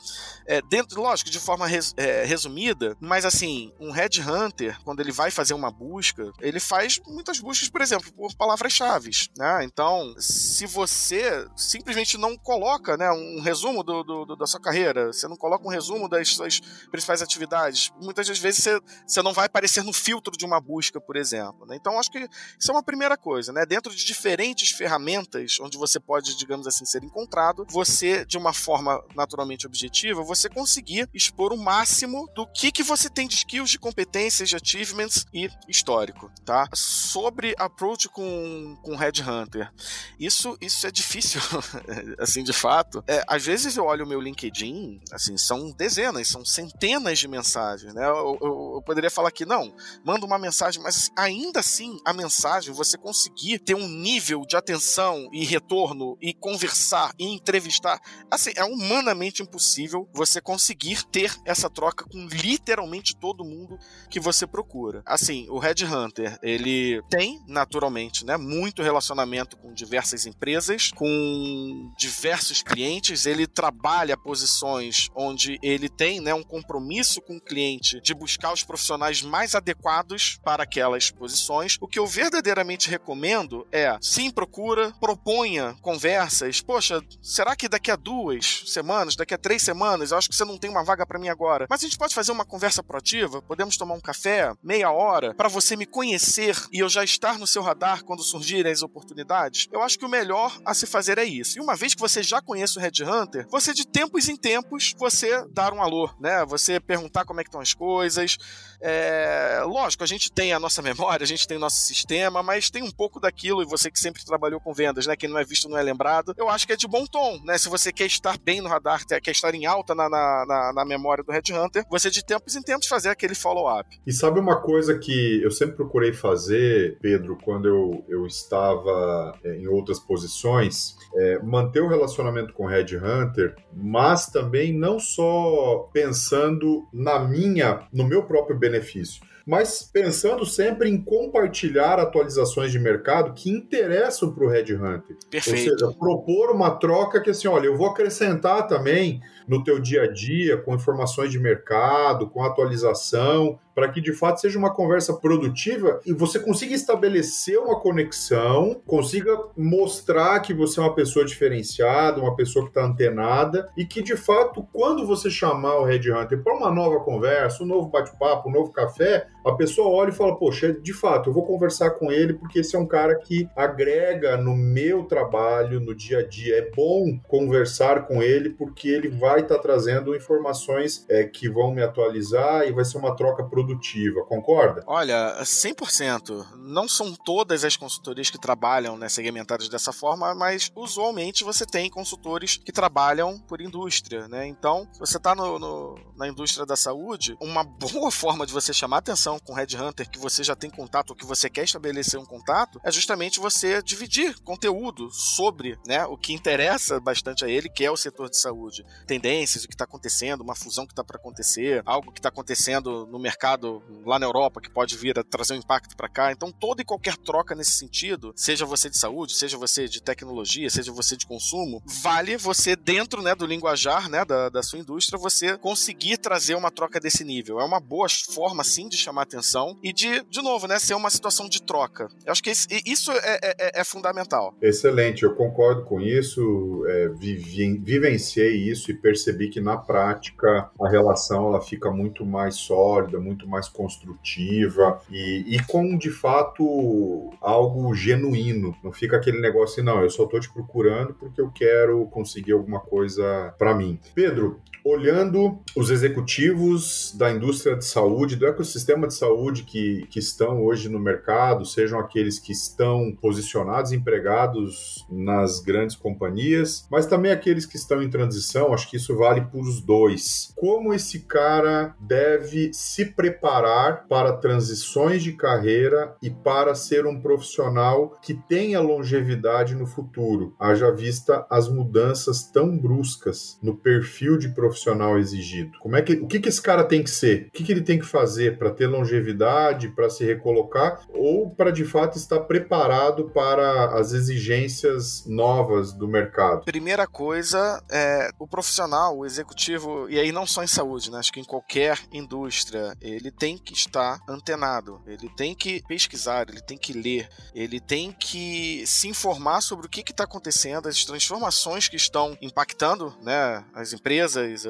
é, dentro, lógico, de forma é, resumida, mas assim, um headhunter, quando ele vai fazer uma busca, ele faz muitas buscas, por exemplo, por palavras-chave, né? Então, se você simplesmente não coloca, né, um resumo do, do, da sua carreira, você não coloca um resumo das suas principais atividades, muitas das vezes você, você não vai aparecer no filtro de uma busca, por exemplo. Né? Então, acho que isso é uma primeira coisa, né? Dentro de diferentes ferramentas onde você pode, digamos assim, ser encontrado, você, de uma forma naturalmente objetiva, você conseguir expor o máximo do que, que você tem de skills, de competências, de achievements e histórico, tá? Sobre approach com, com Headhunter. Isso, isso é difícil, assim, de fato. É, às vezes eu olho o meu LinkedIn, assim, são dezenas, são centenas de mensagens, né? Eu, eu, eu poderia falar que não, manda uma mensagem, mas assim, ainda assim, a mensagem, você conseguir ter um nível de atenção e retorno e conversar e entrevistar, assim, é humanamente impossível você conseguir ter essa troca com literalmente todo mundo que você procura. Assim, o Red Hunter, ele tem naturalmente, né, muito relacionamento com diversas empresas, com diversos clientes, ele trabalha posições onde ele tem, né, um compromisso com o cliente de buscar os profissionais mais adequados para aquelas posições. O que eu verdadeiramente recomendo é, sim, procura, proponha conversas. Poxa, será que daqui a duas semanas, daqui a três semanas, eu acho que você não tem uma vaga para mim agora, mas a gente pode fazer uma conversa proativa? Podemos tomar um café, meia hora, para você me conhecer e eu já estar no seu radar quando surgirem as oportunidades? Eu acho que o melhor a se fazer é isso. E uma vez que você já conhece o Red Hunter, você de tempos em tempos, você dar um alô, né? Você perguntar como é que estão as coisas. É... Lógico, a gente tem a nossa memória, a gente tem o nosso sistema, mas tem um pouco daquilo, e você que sempre trabalhou com vendas, né? Quem não é visto não é lembrado. Eu acho que é de bom tom, né? Se você quer estar bem no radar, quer estar em alta na, na, na, na memória do Red Hunter, você de tempos em tempos fazer aquele follow-up. E sabe uma coisa que eu sempre procurei fazer, Pedro, quando eu, eu estava é, em outras posições, é, manter o relacionamento com o Red Hunter, mas também não só pensando na minha, no meu próprio benefício mas pensando sempre em compartilhar atualizações de mercado que interessam para o Red Hunter. Perfeito. Ou seja, propor uma troca que assim, olha, eu vou acrescentar também no teu dia a dia com informações de mercado, com atualização, para que de fato seja uma conversa produtiva e você consiga estabelecer uma conexão, consiga mostrar que você é uma pessoa diferenciada, uma pessoa que está antenada e que de fato, quando você chamar o Red Hunter para uma nova conversa, um novo bate-papo, um novo café, a pessoa olha e fala: Poxa, de fato, eu vou conversar com ele porque esse é um cara que agrega no meu trabalho, no dia a dia. É bom conversar com ele porque ele vai estar tá trazendo informações é, que vão me atualizar e vai ser uma troca produtiva concorda? Olha, 100%. Não são todas as consultorias que trabalham né, segmentadas dessa forma, mas usualmente você tem consultores que trabalham por indústria, né? Então, se você está na indústria da saúde, uma boa forma de você chamar atenção com o Headhunter que você já tem contato ou que você quer estabelecer um contato é justamente você dividir conteúdo sobre né, o que interessa bastante a ele, que é o setor de saúde. Tendências, o que está acontecendo, uma fusão que está para acontecer, algo que está acontecendo no mercado lá na Europa que pode vir a trazer um impacto para cá. Então, toda e qualquer troca nesse sentido, seja você de saúde, seja você de tecnologia, seja você de consumo, vale você, dentro né, do linguajar né, da, da sua indústria, você conseguir trazer uma troca desse nível. É uma boa forma, sim, de chamar atenção e de, de novo, né, ser uma situação de troca. Eu acho que isso é, é, é, é, fundamental. Excelente, eu concordo com isso, é, vivenciei isso e percebi que na prática a relação ela fica muito mais sólida, muito muito mais construtiva e, e com, de fato, algo genuíno. Não fica aquele negócio assim, não, eu só estou te procurando porque eu quero conseguir alguma coisa para mim. Pedro, olhando os executivos da indústria de saúde, do ecossistema de saúde que, que estão hoje no mercado, sejam aqueles que estão posicionados, empregados nas grandes companhias, mas também aqueles que estão em transição, acho que isso vale para os dois. Como esse cara deve se preparar para transições de carreira e para ser um profissional que tenha longevidade no futuro, haja vista as mudanças tão bruscas no perfil de profissional exigido? Como é que, o que, que esse cara tem que ser? O que, que ele tem que fazer para ter longevidade, para se recolocar ou para de fato estar preparado para as exigências novas do mercado? Primeira coisa é o profissional, o executivo, e aí não só em saúde, né? acho que em qualquer indústria, ele tem que estar antenado, ele tem que pesquisar, ele tem que ler, ele tem que se informar sobre o que está acontecendo, as transformações que estão impactando né, as empresas,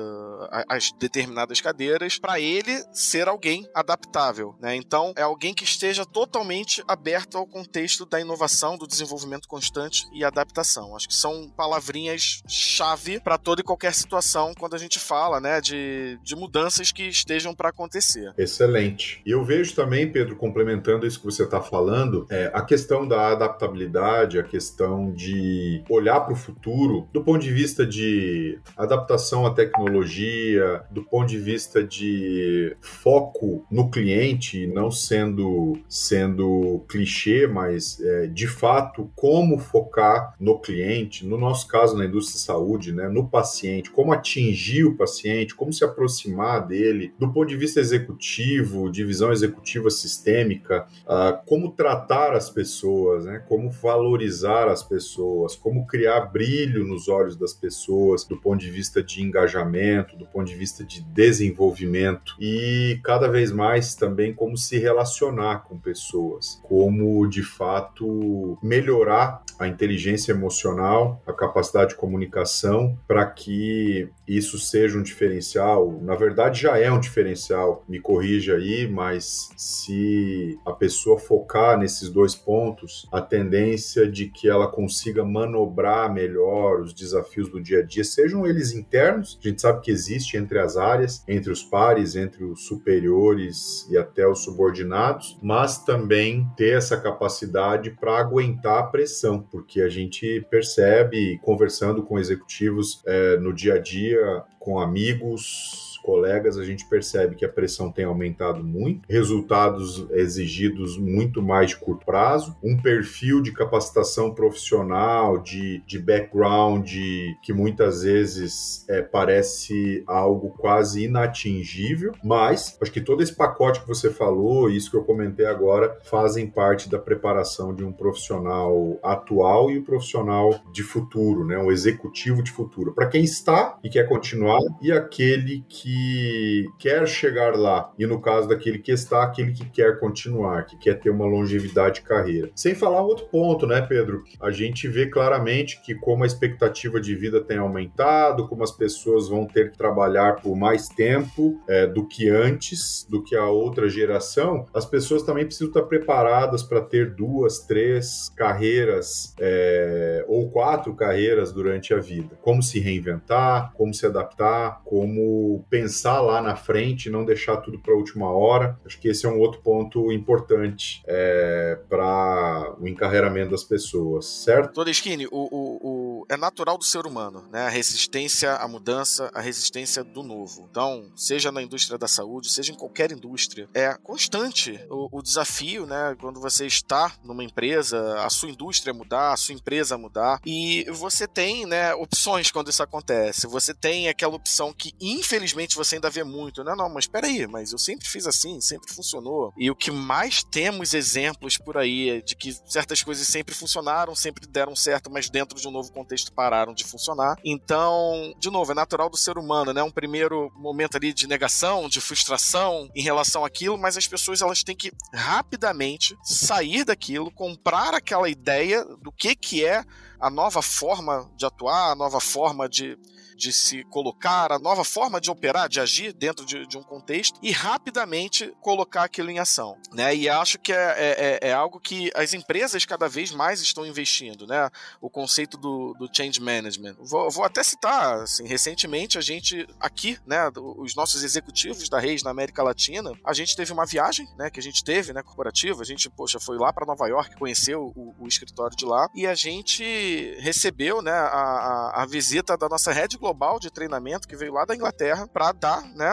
as determinadas cadeiras para ele ser alguém adaptável, né? Então é alguém que esteja totalmente aberto ao contexto da inovação, do desenvolvimento constante e adaptação. Acho que são palavrinhas chave para toda e qualquer situação quando a gente fala, né, de de, mudanças que estejam para acontecer. Excelente. E eu vejo também, Pedro, complementando isso que você está falando, é, a questão da adaptabilidade, a questão de olhar para o futuro do ponto de vista de adaptação à tecnologia, do ponto de vista de foco no cliente, não sendo, sendo clichê, mas é, de fato como focar no cliente, no nosso caso na indústria de saúde, né, no paciente, como atingir o paciente, como se aproximar dele, do ponto de vista executivo, divisão executiva sistêmica, uh, como tratar as pessoas, né, como valorizar as pessoas, como criar brilho nos olhos das pessoas, do ponto de vista de engajamento, do ponto de vista de desenvolvimento. E cada vez mais também como se relacionar com pessoas, como de fato melhorar a inteligência emocional, a capacidade de comunicação para que isso seja um diferencial. Na verdade, já é um diferencial, me corrija aí, mas se a pessoa focar nesses dois pontos, a tendência de que ela consiga manobrar melhor os desafios do dia a dia, sejam eles internos, a gente sabe que existe entre as áreas, entre os pares, entre os superiores e até os subordinados, mas também ter essa capacidade para aguentar a pressão, porque a gente percebe, conversando com executivos é, no dia a dia, com amigos, colegas, a gente percebe que a pressão tem aumentado muito, resultados exigidos muito mais de curto prazo, um perfil de capacitação profissional, de, de background, que muitas vezes é, parece algo quase inatingível, mas acho que todo esse pacote que você falou, isso que eu comentei agora, fazem parte da preparação de um profissional atual e um profissional de futuro, né? um executivo de futuro. Para quem está e quer continuar, e aquele que quer chegar lá, e no caso daquele que está, aquele que quer continuar, que quer ter uma longevidade de carreira. Sem falar outro ponto, né, Pedro? A gente vê claramente que como a expectativa de vida tem aumentado, como as pessoas vão ter que trabalhar por mais tempo é, do que antes, do que a outra geração, as pessoas também precisam estar preparadas para ter duas, três carreiras é, ou quatro carreiras durante a vida. Como se reinventar, como se adaptar, como pensar pensar lá na frente, não deixar tudo para a última hora. Acho que esse é um outro ponto importante é, para o encarreiramento das pessoas, certo? Toda Skinny, o, o, o, é natural do ser humano, né? A resistência à mudança, a resistência do novo. Então, seja na indústria da saúde, seja em qualquer indústria, é constante o, o desafio, né? Quando você está numa empresa, a sua indústria mudar, a sua empresa mudar, e você tem, né, opções quando isso acontece. Você tem aquela opção que, infelizmente, você ainda vê muito. Não, não, mas espera aí, mas eu sempre fiz assim, sempre funcionou. E o que mais temos exemplos por aí é de que certas coisas sempre funcionaram, sempre deram certo, mas dentro de um novo contexto pararam de funcionar. Então, de novo, é natural do ser humano, né? Um primeiro momento ali de negação, de frustração em relação àquilo, mas as pessoas elas têm que rapidamente sair daquilo, comprar aquela ideia do que que é a nova forma de atuar, a nova forma de de se colocar, a nova forma de operar, de agir dentro de, de um contexto e rapidamente colocar aquilo em ação. Né? E acho que é, é, é, é, algo que as empresas cada vez mais estão investindo, né? O conceito do, do change management. Vou, vou até citar, assim, recentemente a gente aqui, né, os nossos executivos da Reis na América Latina, a gente teve uma viagem, né, que a gente teve, né, corporativa, a gente, poxa, foi lá para Nova York, conheceu o, o, escritório de lá e a gente recebeu, né, a, a, a visita da nossa head global de treinamento que veio lá da Inglaterra para dar né,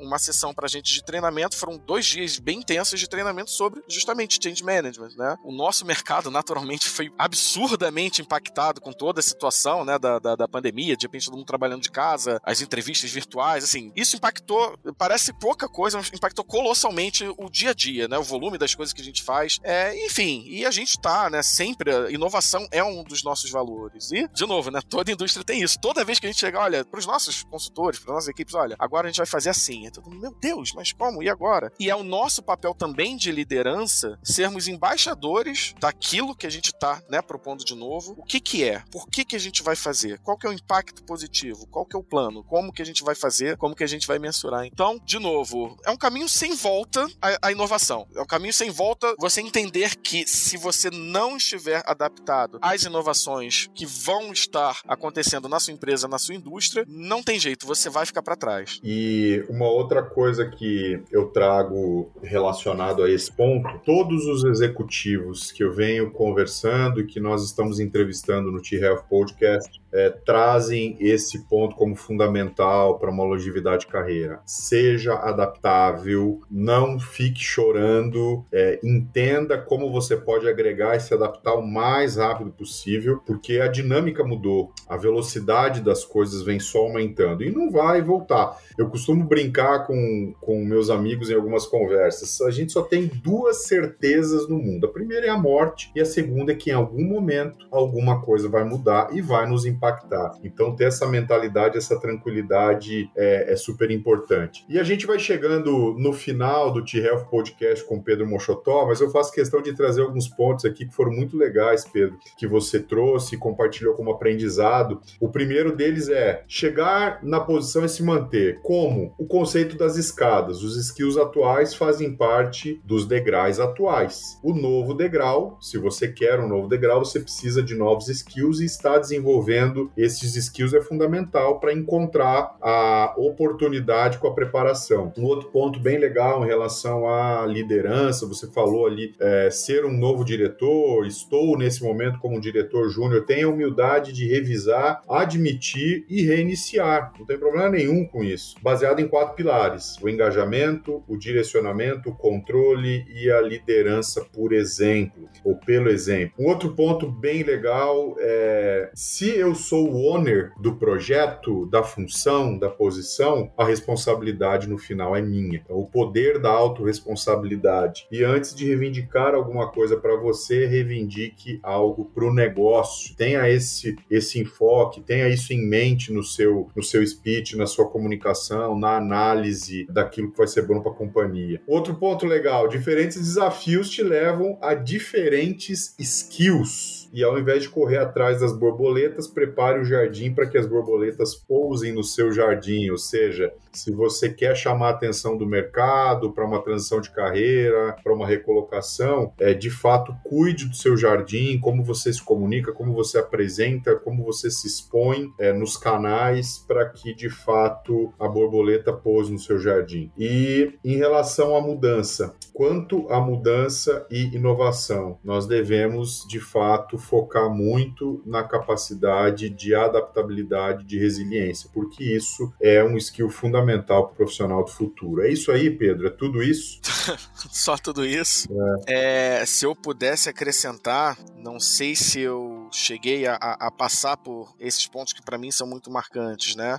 uma sessão para a gente de treinamento. Foram dois dias bem intensos de treinamento sobre justamente change management. Né? O nosso mercado, naturalmente, foi absurdamente impactado com toda a situação né, da, da, da pandemia, de repente todo mundo trabalhando de casa, as entrevistas virtuais. assim Isso impactou, parece pouca coisa, mas impactou colossalmente o dia a dia, né, o volume das coisas que a gente faz. É, enfim, e a gente está né, sempre. Inovação é um dos nossos valores. E, de novo, né, toda indústria tem isso. Toda vez que a gente chegar, olha, para os nossos consultores, para nossas equipes, olha, agora a gente vai fazer assim. Meu Deus, mas como? E agora? E é o nosso papel também de liderança sermos embaixadores daquilo que a gente está né, propondo de novo. O que que é? Por que que a gente vai fazer? Qual que é o impacto positivo? Qual que é o plano? Como que a gente vai fazer? Como que a gente vai mensurar? Então, de novo, é um caminho sem volta a, a inovação. É um caminho sem volta você entender que se você não estiver adaptado às inovações que vão estar acontecendo na sua empresa, na sua sua indústria, não tem jeito, você vai ficar para trás. E uma outra coisa que eu trago relacionado a esse ponto, todos os executivos que eu venho conversando e que nós estamos entrevistando no T-Health Podcast, é, trazem esse ponto como fundamental para uma longevidade de carreira. Seja adaptável, não fique chorando, é, entenda como você pode agregar e se adaptar o mais rápido possível, porque a dinâmica mudou, a velocidade das coisas vem só aumentando e não vai voltar. Eu costumo brincar com, com meus amigos em algumas conversas. A gente só tem duas certezas no mundo. A primeira é a morte e a segunda é que em algum momento alguma coisa vai mudar e vai nos impactar. Então, ter essa mentalidade, essa tranquilidade é, é super importante. E a gente vai chegando no final do T-Health Podcast com Pedro Mochotó, mas eu faço questão de trazer alguns pontos aqui que foram muito legais, Pedro, que você trouxe e compartilhou como aprendizado. O primeiro deles é chegar na posição e se manter. Como? O conceito das escadas. Os skills atuais fazem parte dos degraus atuais. O novo degrau, se você quer um novo degrau, você precisa de novos skills e está desenvolvendo esses skills é fundamental para encontrar a oportunidade com a preparação. Um outro ponto bem legal em relação à liderança, você falou ali, é, ser um novo diretor, estou nesse momento como diretor júnior, tenha humildade de revisar, admitir e reiniciar. Não tem problema nenhum com isso. Baseado em quatro pilares: o engajamento, o direcionamento, o controle e a liderança por exemplo, ou pelo exemplo. Um outro ponto bem legal é se eu sou o owner do projeto, da função, da posição, a responsabilidade no final é minha. Então, o poder da autorresponsabilidade. E antes de reivindicar alguma coisa para você, reivindique algo para o negócio. Tenha esse, esse enfoque, tenha isso em mente no seu, no seu speech, na sua comunicação, na análise daquilo que vai ser bom para a companhia. Outro ponto legal: diferentes desafios te levam a diferentes skills e ao invés de correr atrás das borboletas, prepare o jardim para que as borboletas pousem no seu jardim. Ou seja, se você quer chamar a atenção do mercado para uma transição de carreira, para uma recolocação, é, de fato, cuide do seu jardim, como você se comunica, como você apresenta, como você se expõe é, nos canais para que, de fato, a borboleta pouse no seu jardim. E em relação à mudança, quanto à mudança e inovação, nós devemos, de fato, focar muito na capacidade de adaptabilidade, de resiliência, porque isso é um skill fundamental para o profissional do futuro. É isso aí, Pedro? É tudo isso? Só tudo isso? É. É, se eu pudesse acrescentar, não sei se eu cheguei a, a passar por esses pontos que para mim são muito marcantes, né?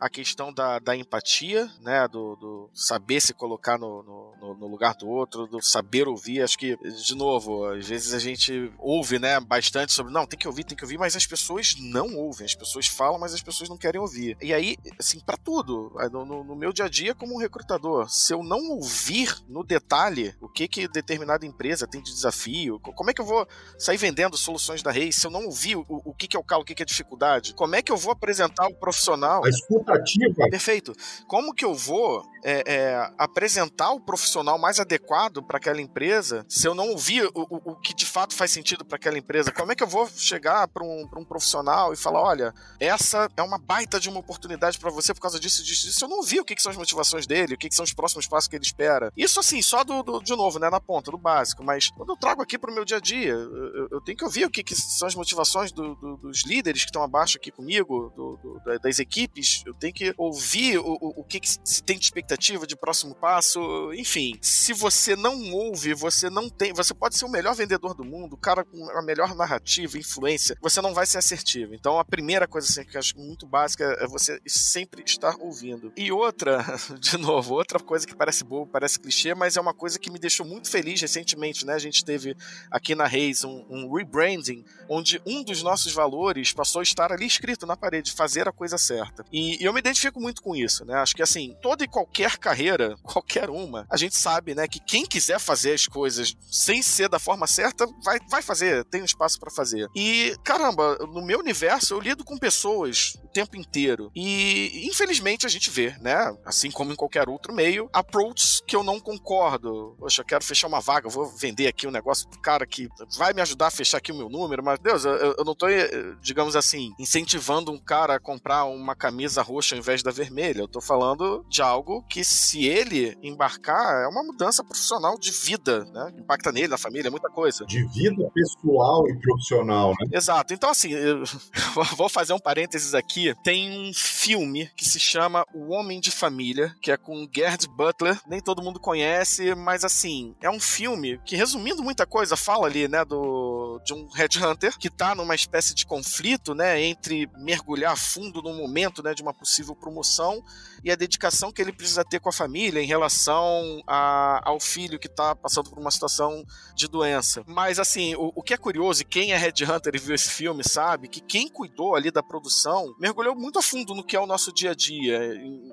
A questão da, da empatia, né? Do, do saber se colocar no, no, no, lugar do outro, do saber ouvir. Acho que, de novo, às vezes a gente ouve, né, bastante sobre não, tem que ouvir, tem que ouvir, mas as pessoas não ouvem, as pessoas falam, mas as pessoas não querem ouvir. E aí, assim, para tudo, no, no, meu dia a dia como um recrutador, se eu não ouvir no detalhe o que que determinada empresa tem de desafio, como é que eu vou sair vendendo soluções da Reis se eu não ouvir o, o que que é o calo, o que que é dificuldade? Como é que eu vou apresentar o profissional? A escuta expectativa. Perfeito. Como que eu vou é, é, apresentar o profissional mais adequado para aquela empresa se eu não ouvir o, o, o que de fato faz sentido para aquela empresa? Como é que eu vou chegar para um, um profissional e falar: olha, essa é uma baita de uma oportunidade para você por causa disso, disso, disso? Eu não ouvi o que, que, são as motivações dele, o que, que, são os próximos passos que ele espera. Isso, assim, só do, do de novo, né, na ponta, do básico. Mas quando eu trago aqui para o meu dia a dia, eu, eu, tenho que ouvir o que, que são as motivações do, do, dos líderes que estão abaixo aqui comigo, das equipes. Tenho que ouvir o, o, o que, que se tem de expectativa de próximo passo, enfim. Se você não ouve, você não tem. Você pode ser o melhor vendedor do mundo, o cara com a melhor narrativa, influência, você não vai ser assertivo. Então a primeira coisa assim, que eu acho muito básica é você sempre estar ouvindo. E outra, de novo, outra coisa que parece boa, parece clichê, mas é uma coisa que me deixou muito feliz recentemente, né? A gente teve aqui na Reis um, um rebranding, onde um dos nossos valores passou a estar ali escrito na parede, fazer a coisa certa. E eu me identifico muito com isso, né? Acho que assim, toda e qualquer carreira, qualquer uma, a gente sabe, né, que quem quiser fazer as coisas sem ser da forma certa, vai, vai fazer, tem um espaço para fazer. E, caramba, no meu universo eu lido com pessoas o tempo inteiro. E, infelizmente, a gente vê, né, assim como em qualquer outro meio, approaches que eu não concordo. Poxa, eu quero fechar uma vaga, vou vender aqui um negócio pro cara que vai me ajudar a fechar aqui o meu número, mas, Deus, eu, eu não tô, eh, digamos assim, incentivando um cara a comprar uma camisa roxa ao invés da vermelha. Eu tô falando de algo que, se ele embarcar, é uma mudança profissional de vida, né? Impacta nele, na família, muita coisa. De vida pessoal e profissional, né? Exato. Então, assim, eu vou fazer um parênteses aqui. Tem um filme que se chama O Homem de Família, que é com Gerd Butler. Nem todo mundo conhece, mas assim, é um filme que, resumindo muita coisa, fala ali, né, do de um headhunter que tá numa espécie de conflito, né, entre mergulhar fundo no momento, né, de uma possível promoção e a dedicação que ele precisa ter com a família em relação a, ao filho que tá passando por uma situação de doença. Mas assim, o, o que é curioso, e quem é headhunter e viu esse filme sabe que quem cuidou ali da produção mergulhou muito a fundo no que é o nosso dia a dia,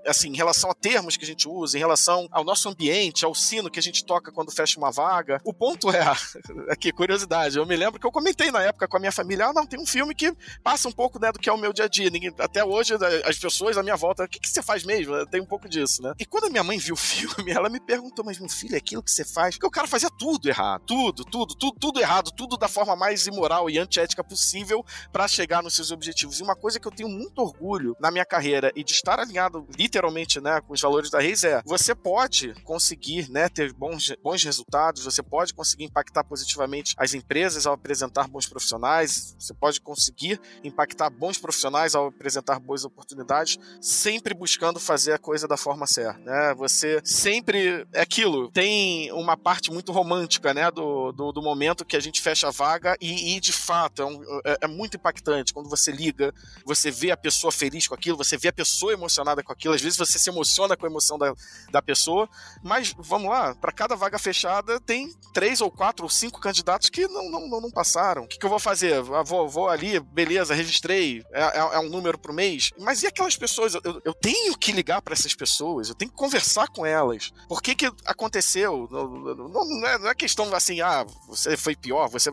assim, em relação a termos que a gente usa, em relação ao nosso ambiente, ao sino que a gente toca quando fecha uma vaga. O ponto é, aqui, curiosidade, eu me lembro que eu comentei na época com a minha família, ah, não, tem um filme que passa um pouco né, do que é o meu dia a dia. Ninguém, até hoje, as pessoas à minha volta, o que, que você faz mesmo? Tem um pouco disso, né? E quando a minha mãe viu o filme, ela me perguntou, mas meu filho, é aquilo que você faz? Porque o cara fazia tudo errado. Tudo, tudo, tudo, tudo errado, tudo da forma mais imoral e antiética possível para chegar nos seus objetivos. E uma coisa que eu tenho muito orgulho na minha carreira e de estar alinhado literalmente, né, com os valores da Reis é, você pode conseguir, né, ter bons, bons resultados, você pode conseguir impactar positivamente as empresas ao apresentar bons profissionais, você pode conseguir impactar bons profissionais ao apresentar boas oportunidades, sempre buscando fazer a coisa da forma certa, né? Você sempre é aquilo, tem uma parte muito romântica, né, do, do, do momento que a gente fecha a vaga e, e de fato é, um, é, é, muito impactante quando você liga, você vê a pessoa feliz com aquilo, você vê a pessoa emocionada com aquilo, às vezes você se emociona com a emoção da, da pessoa, mas vamos lá, para cada vaga fechada tem três ou quatro ou cinco candidatos que não, não, não, passaram. O que, que eu vou fazer? Ah, vou, vou ali, beleza, registrei, é, é, é um número pro mês, mas e aquelas pessoas? Eu, eu tenho que ligar para essas pessoas, eu tenho que conversar com elas. Por que que aconteceu? Não, não, não, é, não é questão assim, ah, você foi pior, você.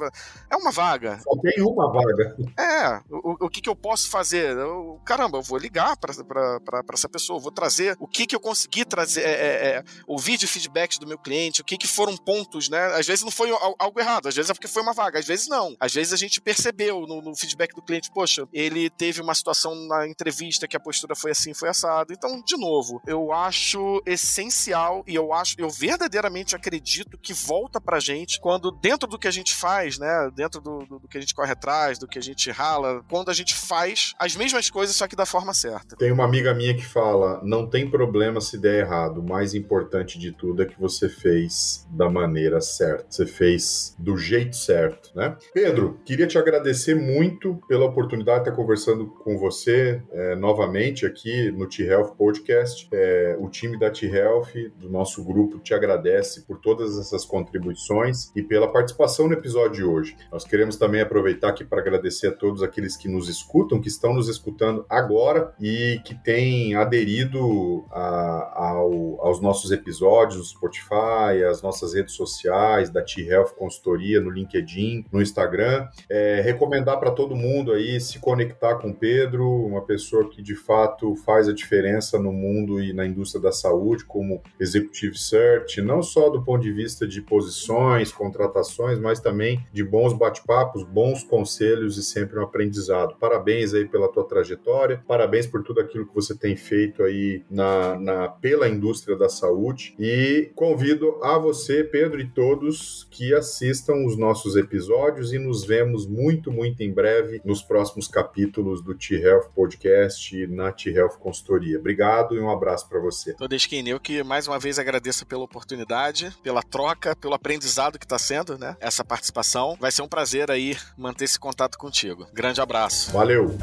É uma vaga. Só tem uma vaga. É, o, o que que eu posso fazer? Eu, caramba, eu vou ligar para essa pessoa, vou trazer o que que eu consegui trazer, é, é, é, ouvir de feedbacks do meu cliente, o que que foram pontos, né? Às vezes não foi algo errado, às vezes é porque foi uma vaga, às vezes não. Às vezes a gente percebeu no, no feedback do cliente, poxa, ele teve uma situação na entrevista que a postura foi assim, foi assado. Então, de novo, eu acho essencial e eu acho, eu verdadeiramente acredito que volta pra gente quando dentro do que a gente faz, né, dentro do, do, do que a gente corre atrás, do que a gente rala, quando a gente faz as mesmas coisas só que da forma certa. Tem uma amiga minha que fala, não tem problema se der errado, o mais importante de tudo é que você fez da maneira certa, você fez do jeito certo, né? Pedro, queria te agradecer muito pela oportunidade de estar conversando com você é, novamente aqui no T-Health Podcast. É, o time da T-Health, do nosso grupo, te agradece por todas essas contribuições e pela participação no episódio de hoje. Nós queremos também aproveitar aqui para agradecer a todos aqueles que nos escutam, que estão nos escutando agora e que têm aderido a, ao, aos nossos episódios no Spotify, às nossas redes sociais, da T-Health Consultoria, no LinkedIn, no Instagram. É, recomendar para todo mundo aí se conectar com o Pedro, uma pessoa que de fato faz a diferença no mundo e na indústria da saúde, como Executive Search, não só do ponto de vista de posições, contratações, mas também de bons bate-papos, bons conselhos e sempre um aprendizado. Parabéns aí pela tua trajetória, parabéns por tudo aquilo que você tem feito aí na, na pela indústria da saúde e convido a você, Pedro, e todos que assistam os nossos episódios e nos vemos muito, muito em breve nos próximos capítulos do T-Health Podcast na T-Health Consultoria. Obrigado e um abraço para você. Tô Skin, eu que mais uma vez agradeço pela oportunidade, pela troca, pelo aprendizado que está sendo, né? Essa participação. Vai ser um prazer aí manter esse contato contigo. Grande abraço. Valeu.